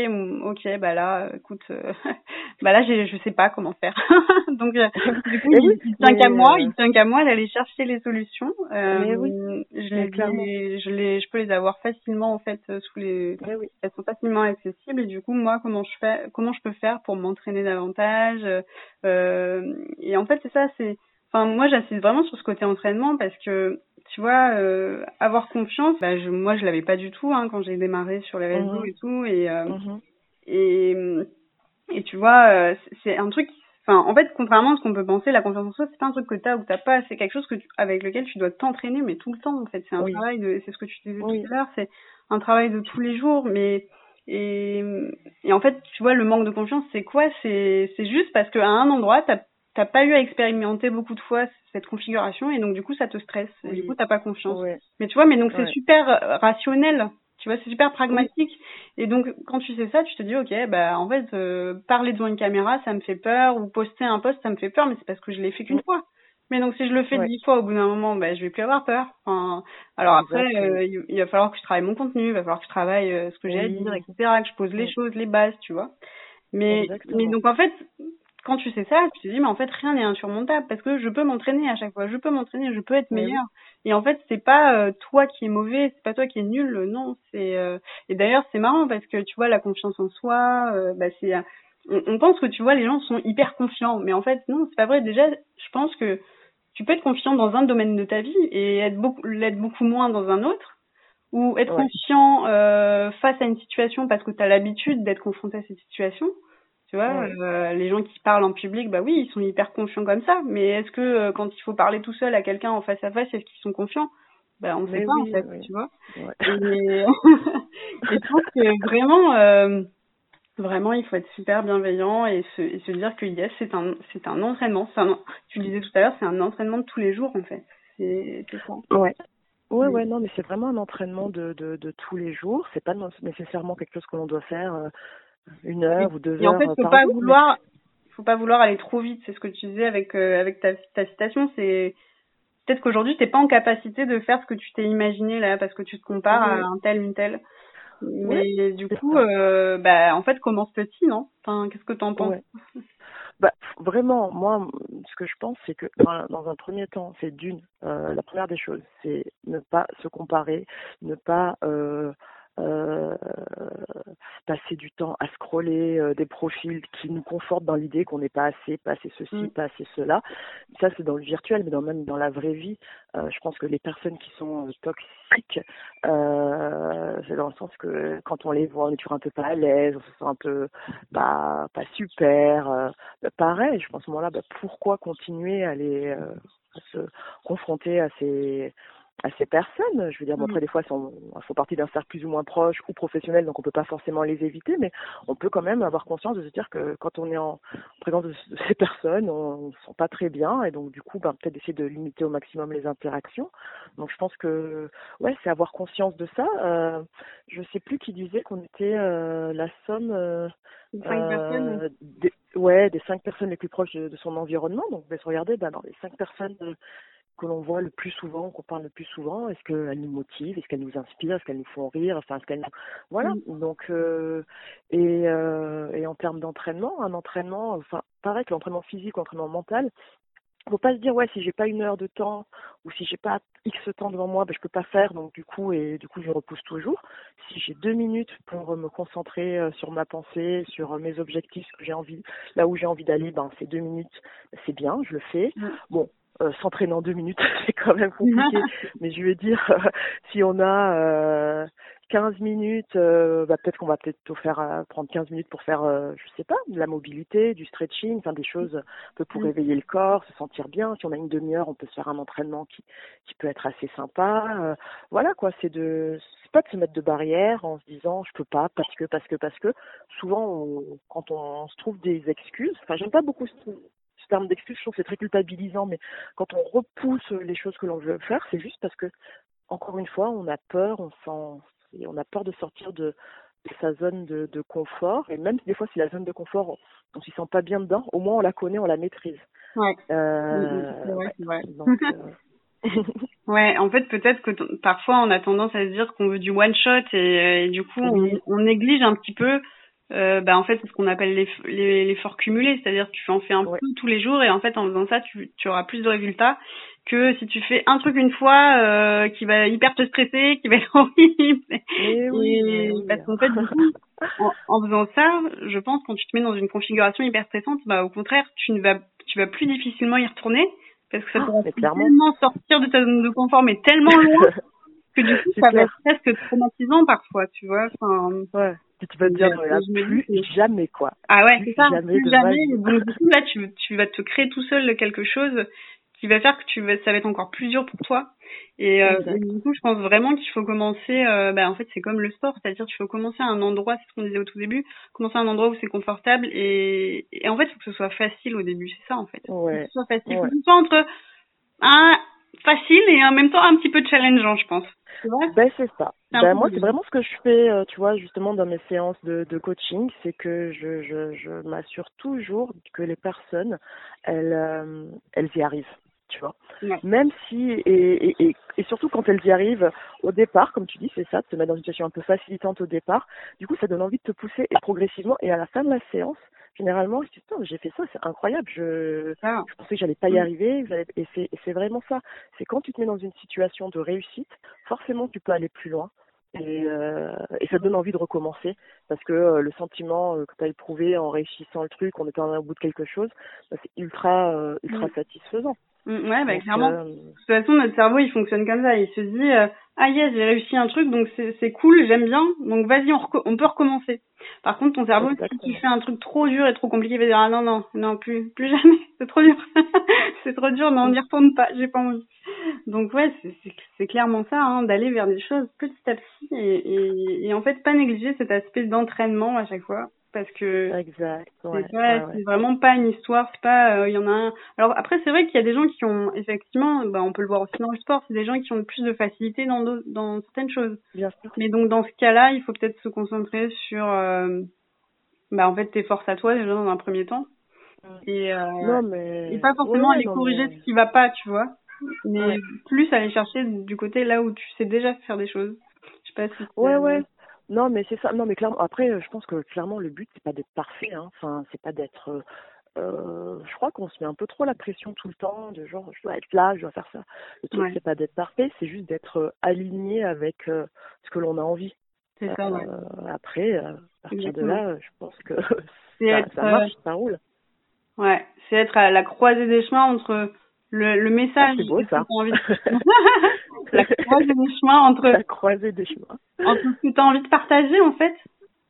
ok, bah là, écoute, euh, bah là, je sais pas comment faire. Donc, du coup, il, il tient qu'à moi, il tient qu'à moi d'aller chercher les solutions. Oui, je mais les, clairement. je les, je peux les avoir facilement en fait euh, sous les, oui. elles sont facilement accessibles et du coup, moi, comment je fais, comment je peux faire pour m'entraîner davantage euh, Et en fait, c'est ça, c'est, enfin, moi, j'insiste vraiment sur ce côté entraînement parce que tu vois, euh, avoir confiance, bah, je, moi je l'avais pas du tout hein, quand j'ai démarré sur les réseaux Mhm. et tout, et Mhm. et et tu vois, c'est- un truc, enfin en fait contrairement à ce qu'on peut penser, la confiance en soi c'est pas un truc que t'as ou que t'as pas, c'est quelque chose que tu, avec lequel tu dois t'entraîner mais tout le temps en fait, c'est un Oui. travail de, c'est ce que tu disais Oui. tout à l'heure, c'est un travail de tous les jours, mais et et en fait tu vois le manque de confiance c'est quoi, c'est c'est juste parce qu'à un endroit t'as t'as pas eu à expérimenter beaucoup de fois cette configuration et donc du coup ça te stresse. Et du coup t'as pas confiance. Mais tu vois, mais donc c'est super euh, rationnel, tu vois, c'est super pragmatique. Et donc quand tu sais ça, tu te dis ok, bah en fait euh, parler devant une caméra ça me fait peur ou poster un post ça me fait peur, mais c'est parce que je l'ai fait qu'une fois. Mais donc si je le fais Ouais. dix fois au bout d'un moment, bah je vais plus avoir peur. Enfin, alors après euh, il, va falloir que je travaille mon contenu, il va falloir que je travaille euh, ce que j'ai à dire, etc. Que je pose les choses, les bases, tu vois. Mais Exactement. mais donc en fait quand tu sais ça, tu te dis mais en fait rien n'est insurmontable parce que je peux m'entraîner à chaque fois, je peux m'entraîner, je peux être Mais oui. Et en fait, c'est pas euh, toi qui es mauvais, c'est pas toi qui es nul, euh, non, c'est euh, et d'ailleurs, c'est marrant parce que tu vois la confiance en soi, euh, bah c'est on, on pense que tu vois les gens sont hyper confiants, mais en fait non, c'est pas vrai. Déjà, je pense que tu peux être confiant dans un domaine de ta vie et être beaucoup l'être beaucoup moins dans un autre ou être Ouais. confiant euh, face à une situation parce que tu as l'habitude d'être confronté à cette situation. Tu vois, Ouais. euh, les gens qui parlent en public, bah oui, ils sont hyper confiants comme ça. Mais est-ce que euh, quand il faut parler tout seul à quelqu'un en face à face, est-ce qu'ils sont confiants? Bah on sait Mais pas oui, en fait, oui. tu vois. Ouais. Et, je pense que vraiment, euh, vraiment, il faut être super bienveillant et se, et se dire que yes, c'est un, c'est un entraînement. C'est un, tu le disais tout à l'heure, c'est un entraînement de tous les jours en fait. C'est, ça. Ouais. Ouais, ouais, non, mais c'est vraiment un entraînement de, de, de tous les jours. C'est pas nécessairement quelque chose que l'on doit faire une heure ou deux Et en heures fait, euh, faut par pas jour. mais- vouloir, faut pas vouloir aller trop vite. C'est ce que tu disais avec euh, avec ta, ta citation. C'est peut-être qu'aujourd'hui t'es pas en capacité de faire ce que tu t'es imaginé là parce que tu te compares à un tel une telle. Mais du coup, euh, bah, en fait, commence petit, non? Enfin, Qu'est-ce que tu en penses bah, vraiment, moi, ce que je pense, c'est que dans, dans, un premier temps, c'est d'une, euh, la première des choses, c'est ne pas se comparer, ne pas euh, euh, passer du temps à scroller euh, des profils qui nous confortent dans l'idée qu'on n'est pas assez, pas assez ceci, mm. pas assez cela. Ça, c'est dans le virtuel, mais dans, même dans la vraie vie, euh, je pense que les personnes qui sont toxiques, euh, c'est dans le sens que quand on les voit, on est toujours un peu pas à l'aise, on se sent un peu bah, pas super. Bah, pareil, je pense à ce moment-là, bah, pourquoi continuer à les à se confronter à ces à ces personnes. Je veux dire, bon, après, mm. des fois, elles font partie d'un cercle plus ou moins proche ou professionnel, donc on peut pas forcément les éviter, mais on peut quand même avoir conscience de se dire que quand on est en présence de, ces personnes, on ne se sent pas très bien, et donc du coup, ben, peut-être essayer de limiter au maximum les interactions. Donc je pense que, ouais, c'est avoir conscience de ça. Euh, je sais plus qui disait qu'on était euh, la somme. Euh, euh des, ouais, des cinq personnes les plus proches de, son environnement. Donc, se regarder ben, dans les cinq personnes que l'on voit le plus souvent, qu'on parle le plus souvent Est-ce qu'elles nous motivent Est-ce qu'elles nous inspirent Est-ce qu'elles nous font rire Enfin, ce qu'elles nous... Voilà. Mm. Donc, euh, et, euh, et en termes d'entraînement, un entraînement, enfin, pareil que l'entraînement physique, l'entraînement mental, faut pas se dire ouais si j'ai pas une heure de temps ou si j'ai pas x temps devant moi ben je peux pas faire donc du coup et du coup je repousse toujours si j'ai deux minutes pour me concentrer euh, sur ma pensée sur mes objectifs ce que j'ai envie là où j'ai envie d'aller ben c'est deux minutes c'est bien je le fais mm. bon euh, s'entraîner en deux minutes, c'est quand même compliqué. Mais je veux dire, euh, si on a euh, 15 minutes, euh, bah, peut-être qu'on va peut-être faire euh, prendre 15 minutes pour faire, je sais pas, de la mobilité, du stretching, enfin des choses un peu pour mm. réveiller le corps, se sentir bien. Si on a une demi-heure, on peut se faire un entraînement qui, qui peut être assez sympa. voilà quoi, c'est de c'est pas de se mettre de barrières en se disant je peux pas parce que parce que parce que souvent quand on, se trouve des excuses, enfin j'aime pas beaucoup ce terme d'excuse, je trouve que c'est très culpabilisant, mais quand on repousse les choses que l'on veut faire, c'est juste parce que, encore une fois, on a peur, on sent, on a peur de sortir de, sa zone de, confort, et même des fois, si la zone de confort, on, s'y sent pas bien dedans, au moins on la connaît, on la maîtrise. Ouais. Euh, ouais, euh, ouais, en fait, peut-être que parfois on a tendance à se dire qu'on veut du one shot et, du coup on, on, néglige un petit peu euh, bah en fait c'est ce qu'on appelle l'effort cumulé, c'est-à-dire que tu en fais un peu tous les jours et en fait en faisant ça tu, tu auras plus de résultats que si tu fais un truc une fois euh, qui va hyper te stresser, qui va être horrible. Et oui, parce qu'en fait coup, en, faisant ça, je pense quand tu te mets dans une configuration hyper stressante, bah au contraire tu ne vas tu vas plus difficilement y retourner parce que ça pourra tellement sortir de ta zone de confort mais tellement loin que du coup ça va être presque traumatisant parfois, tu vois. Enfin, ouais tu vas te dire, plus jamais, quoi. Ah ouais, c'est ça. Jamais plus jamais. Donc, du coup, là, tu, tu vas te créer tout seul quelque chose qui va faire que tu vas, ça va être encore plus dur pour toi. Et, euh, du coup, je pense vraiment qu'il faut commencer, euh, bah, en fait, c'est comme le sport, c'est-à-dire qu'il faut commencer à un endroit, c'est ce qu'on disait au tout début, commencer à un endroit où c'est confortable et, et en fait, il faut que ce soit facile au début, c'est ça, en fait. Ouais. que ce soit facile. Ouais. soit entre un facile et en même temps un petit peu challengeant, je pense. Ben c'est ça. Ben, moi c'est vraiment ce que je fais, euh, tu vois, justement dans mes séances de, de coaching, c'est que je, je, je m'assure toujours que les personnes, elles, euh, elles y arrivent, tu vois. Même si et, et, et, surtout quand elles y arrivent au départ, comme tu dis, c'est ça, de te mettre dans une situation un peu facilitante au départ. Du coup, ça donne envie de te pousser et progressivement. Et à la fin de la séance, généralement, je dis, j'ai fait ça, c'est incroyable, je, ah. je pensais que j'allais pas y mm. arriver, et c'est vraiment ça. C'est quand tu te mets dans une situation de réussite, forcément tu peux aller plus loin. Et, euh, et ça donne envie de recommencer parce que euh, le sentiment euh, que tu as éprouvé en réussissant le truc, en étant au bout de quelque chose, bah, c'est ultra ultra mm. satisfaisant. Mm, ouais, bah, clairement. Euh, de toute façon, notre cerveau, il fonctionne comme ça. Il se dit, euh, ah yes, j'ai réussi un truc, donc c'est cool, j'aime bien, donc vas-y, on, on, peut recommencer. Par contre, ton cerveau, si tu fais un truc trop dur et trop compliqué, il va dire, ah non, non, non, plus, plus jamais, c'est trop dur. c'est trop dur, non, on n'y retourne pas, j'ai pas envie. Donc ouais, c'est clairement ça, hein, d'aller vers des choses petit à petit et, et, et en fait, pas négliger cet aspect d'entraînement à chaque fois parce que exact c'est vraiment pas une histoire c'est pas euh, il y en a un alors après c'est vrai qu'il y a des gens qui ont effectivement bah on peut le voir aussi dans le sport c'est des gens qui ont plus de facilité dans dans certaines choses Bien sûr. mais donc dans ce cas-là il faut peut-être se concentrer sur euh, bah en fait tes forces à toi déjà dans un premier temps et, euh, non, mais... et pas forcément aller corriger ce qui va pas tu vois mais plus aller chercher du côté là où tu sais déjà faire des choses. Je sais pas si. Ouais, ouais. Non, mais c'est ça. Non, mais clairement. Après, je pense que clairement le but c'est pas d'être parfait. Hein. Enfin, c'est pas d'être. Euh, je crois qu'on se met un peu trop la pression tout le temps, de genre je dois être là, je dois faire ça. Le truc c'est pas d'être parfait, c'est juste d'être aligné avec ce que l'on a envie. C'est ça. Ouais. après, à partir de là, je pense que ça, ça marche, ça roule. Ouais, c'est être à la croisée des chemins entre le, le message ah, beau, ça. envie de... la croisée des chemins entre la croisée des chemins entre ce que tu as envie de partager en fait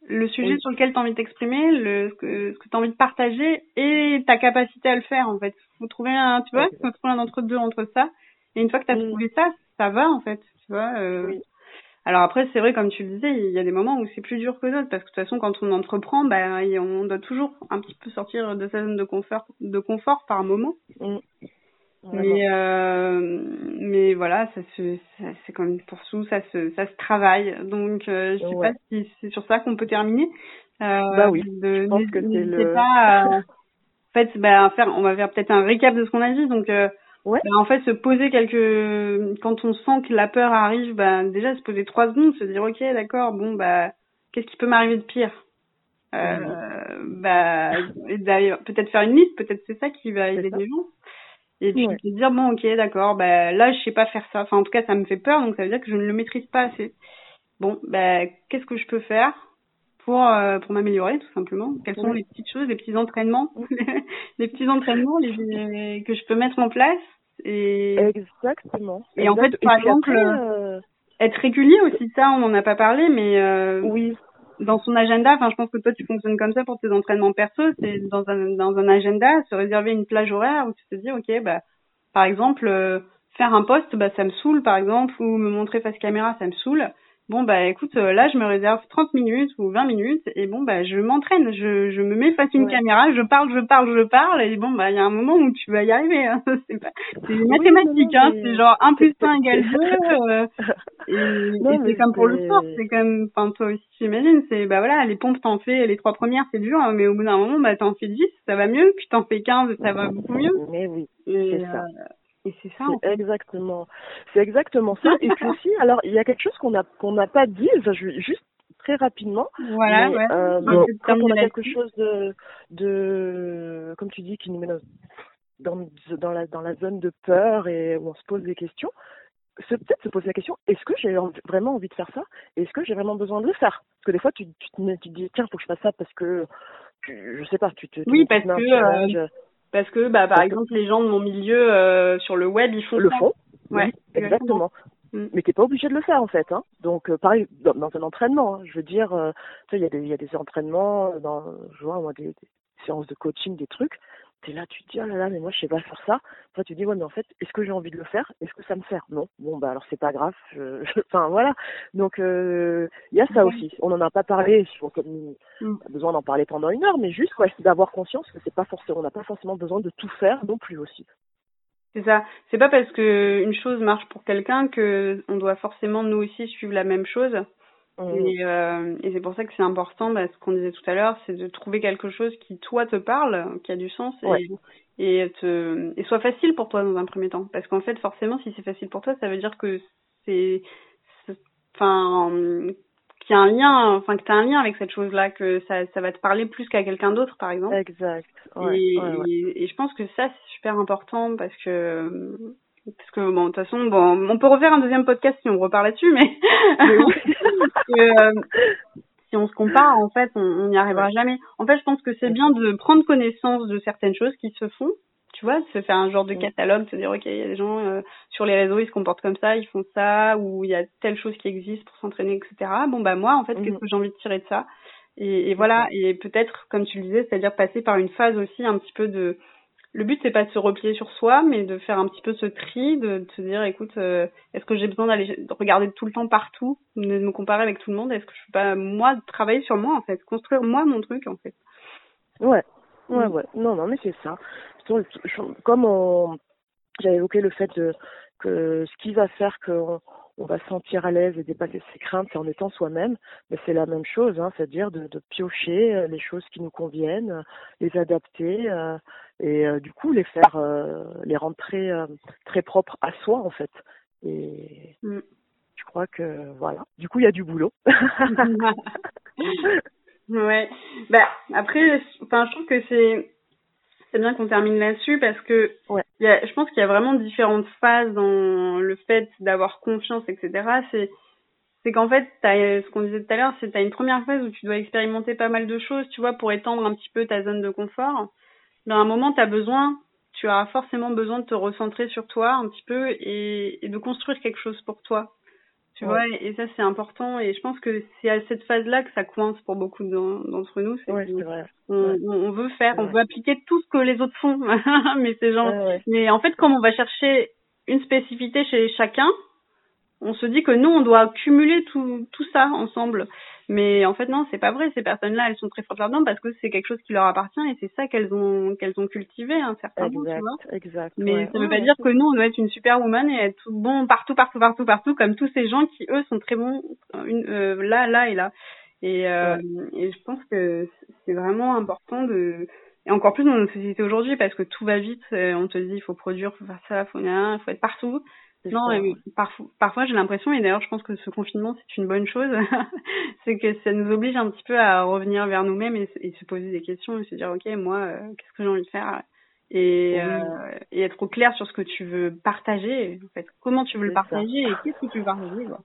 le sujet sur lequel tu as envie de t'exprimer le ce que, ce que tu as envie de partager et ta capacité à le faire en fait faut trouver un tu vois faut trouver un entre deux entre ça et une fois que tu as mm. trouvé ça ça va en fait tu vois euh... oui. Alors après, c'est vrai, comme tu le disais, il y a des moments où c'est plus dur que d'autres, parce que de toute façon, quand on entreprend, bah, on doit toujours un petit peu sortir de sa zone de confort, de confort par moment. Mm. Mais euh, mais voilà, ça se, c'est comme pour tout, ça se, ça se travaille. Donc, euh, je sais pas si c'est sur ça qu'on peut terminer. Euh, bah oui. De, je pense que c'est le. Pas, en fait, bah, faire, on va faire peut-être un récap de ce qu'on a dit. Donc, euh, Ouais. Bah, en fait, se poser quelques, quand on sent que la peur arrive, bah, déjà se poser trois secondes, se dire ok, d'accord, bon bah, qu'est-ce qui peut m'arriver de pire? Euh, Bah, d'ailleurs, peut-être faire une liste, peut-être c'est ça qui va aider les gens. Et puis se dire bon, ok, d'accord, bah là je sais pas faire ça. Enfin, en tout cas, ça me fait peur, donc ça veut dire que je ne le maîtrise pas assez. Bon, bah, qu'est-ce que je peux faire pour euh, pour m'améliorer tout simplement? Quelles sont les petites choses, les petits entraînements, les petits entraînements les, que je peux mettre en place et exactement. Et en fait, par exemple, euh, être régulier aussi, ça, on n'en a pas parlé, mais euh, oui. Dans son agenda, enfin, je pense que toi, tu fonctionnes comme ça pour tes entraînements perso, c'est dans un dans un agenda, se réserver une plage horaire où tu te dis, ok, bah, par exemple, euh, faire un post, bah, ça me saoule, par exemple, ou me montrer face caméra, ça me saoule bon bah écoute euh, là je me réserve 30 minutes ou 20 minutes et bon bah je m'entraîne je, je me mets face à une caméra je parle je parle je parle et bon bah il y a un moment où tu vas y arriver hein. c'est pas c'est mathématique hein. c'est genre 1 plus 1 égale 2 euh, et, et c'est comme pour le sport c'est comme enfin toi aussi j'imagine c'est bah voilà les pompes t'en fais les trois premières c'est dur hein, mais au bout d'un moment bah t'en fais 10 ça va mieux puis t'en fais 15 ça va beaucoup mieux. Mais oui c'est ça. euh, et c'est ça. C'est exactement, c'est exactement ça. Et puis aussi, alors il y a quelque chose qu'on a qu'on n'a pas dit. Enfin, je, juste très rapidement. Voilà, ouais. Euh, bon, quand on a quelque chose de, de, comme tu dis, qui nous met dans, dans la dans la zone de peur et où on se pose des questions, c'est peut-être se poser la question est-ce que j'ai vraiment envie de faire ça? Est-ce que j'ai vraiment besoin de le faire? Parce que des fois, tu, tu, te, tu te dis tiens, faut que je fasse ça parce que je sais pas, tu te oui parce que parce que, bah, par exemple, les gens de mon milieu euh, sur le web, ils font le ça. font. Ouais, exactement. Mm. Mais t'es pas obligé de le faire en fait. Hein. Donc euh, pareil dans, dans, un entraînement, hein. je veux dire, euh, il y a des il y a des entraînements dans, je vois moi des, des séances de coaching, des trucs t'es là, tu te dis, oh là là, mais moi je sais pas faire ça. Après tu te dis, ouais, mais en fait, est-ce que j'ai envie de le faire? Est-ce que ça me sert? Non. Bon, bah alors c'est pas grave. Je... enfin voilà. Donc il euh, y a ça aussi. On n'en a pas parlé. On mm. a besoin d'en parler pendant une heure, mais juste ouais, d'avoir conscience que c'est pas forcément, on n'a pas forcément besoin de tout faire non plus aussi. C'est ça. C'est pas parce que une chose marche pour quelqu'un que on doit forcément nous aussi suivre la même chose. Mm. Et, euh, et c'est pour ça que c'est important, bah, ce qu'on disait tout à l'heure, c'est de trouver quelque chose qui toi te parle, qui a du sens et, et, te, et soit facile pour toi dans un premier temps. Parce qu'en fait, forcément, si c'est facile pour toi, ça veut dire que c'est, enfin, qu'il y a un lien, enfin que tu as un lien avec cette chose-là, que ça, ça va te parler plus qu'à quelqu'un d'autre, par exemple. Exact. Ouais, et, et, et, je pense que ça c'est super important parce que parce que bon de toute façon bon on peut refaire un deuxième podcast si on repart là-dessus mais, euh, si on se compare en fait on n'y arrivera jamais. En fait je pense que c'est bien de prendre connaissance de certaines choses qui se font tu vois se faire un genre de catalogue se dire ok il y a des gens euh, sur les réseaux ils se comportent comme ça ils font ça ou il y a telle chose qui existe pour s'entraîner etc bon bah moi en fait qu'est-ce mhm. que j'ai envie de tirer de ça? Et, et voilà. et peut-être comme tu le disais c'est-à-dire passer par une phase aussi un petit peu de le but c'est pas de se replier sur soi, mais de faire un petit peu ce tri, de, se dire écoute, euh, est-ce que j'ai besoin d'aller regarder tout le temps partout, de me comparer avec tout le monde? Est-ce que je peux pas moi travailler sur moi en fait, construire moi mon truc en fait. Ouais, ouais, ouais. Non, non, mais c'est ça. Comme on, j'avais évoqué le fait de, que ce qui va faire qu'on on va se sentir à l'aise et dépasser ses craintes, c'est en étant soi-même. Mais c'est la même chose, hein, c'est-à-dire de, de, piocher euh, les choses qui nous conviennent, les adapter euh, et euh, du coup les faire, les rendre très, très propres à soi en fait. Et mm. je crois que voilà. Du coup, il y a du boulot. ouais. Bah après, enfin, je trouve que c'est c'est bien qu'on termine là-dessus parce que ouais. y a, je pense qu'il y a vraiment différentes phases dans le fait d'avoir confiance, etc. C'est c'est qu'en fait, as, ce qu'on disait tout à l'heure, c'est que tu as une première phase où tu dois expérimenter pas mal de choses, tu vois, pour étendre un petit peu ta zone de confort. À un moment, tu as besoin, tu as forcément besoin de te recentrer sur toi un petit peu et, et de construire quelque chose pour toi. Tu vois, et, ça c'est important et je pense que c'est à cette phase-là que ça coince pour beaucoup d'entre nous. C'est ouais, vrai. On, on, veut faire, on veut appliquer tout ce que les autres font, mais c'est genre. Mais en fait, comme on va chercher une spécificité chez chacun, on se dit que nous on doit cumuler tout tout ça ensemble. Mais en fait non, c'est pas vrai. Ces personnes-là, elles sont très fortes là-dedans parce que c'est quelque chose qui leur appartient et c'est ça qu'elles ont qu'elles ont cultivé un certain tu vois. Exact. Mais ça veut pas dire que nous on doit être une superwoman et être bon partout, partout, partout, partout, comme tous ces gens qui eux sont très bons une, euh, là, là et là. Et, euh, et je pense que c'est vraiment important de et encore plus dans notre société aujourd'hui parce que tout va vite. Euh, on te dit il faut produire, faut faire ça, faut il faut être partout. Non, parfois, parfois j'ai l'impression, et d'ailleurs je pense que ce confinement c'est une bonne chose, c'est que ça nous oblige un petit peu à revenir vers nous-mêmes et, se poser des questions et se dire ok moi euh, qu'est-ce que j'ai envie de faire? Et, euh, et être au clair sur ce que tu veux partager, en fait comment tu veux le partager et qu'est-ce que tu veux partager quoi.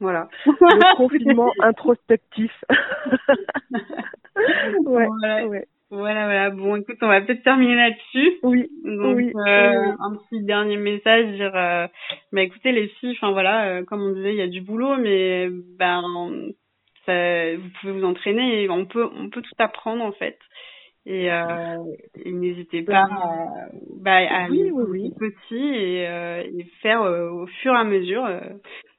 Voilà. Le confinement introspectif. ouais, ouais. Voilà, voilà. Bon, écoute, on va peut-être terminer là-dessus. Oui. Donc, oui, euh, un petit dernier message, dire, euh, bah, écoutez les filles, enfin voilà, euh, comme on disait, il y a du boulot, mais ben, ça, vous pouvez vous entraîner, et on peut, on peut tout apprendre en fait. Et, euh, et n'hésitez pas à, bah, à oui, petit et, euh, et faire au fur et à mesure,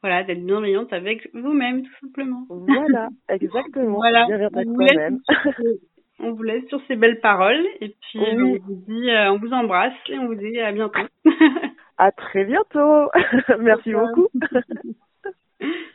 voilà, d'être bienveillante avec vous-même tout simplement. Voilà, exactement. voilà. On vous laisse sur ces belles paroles et puis on vous dit, euh, on vous embrasse et on vous dit à bientôt. à très bientôt. Merci beaucoup.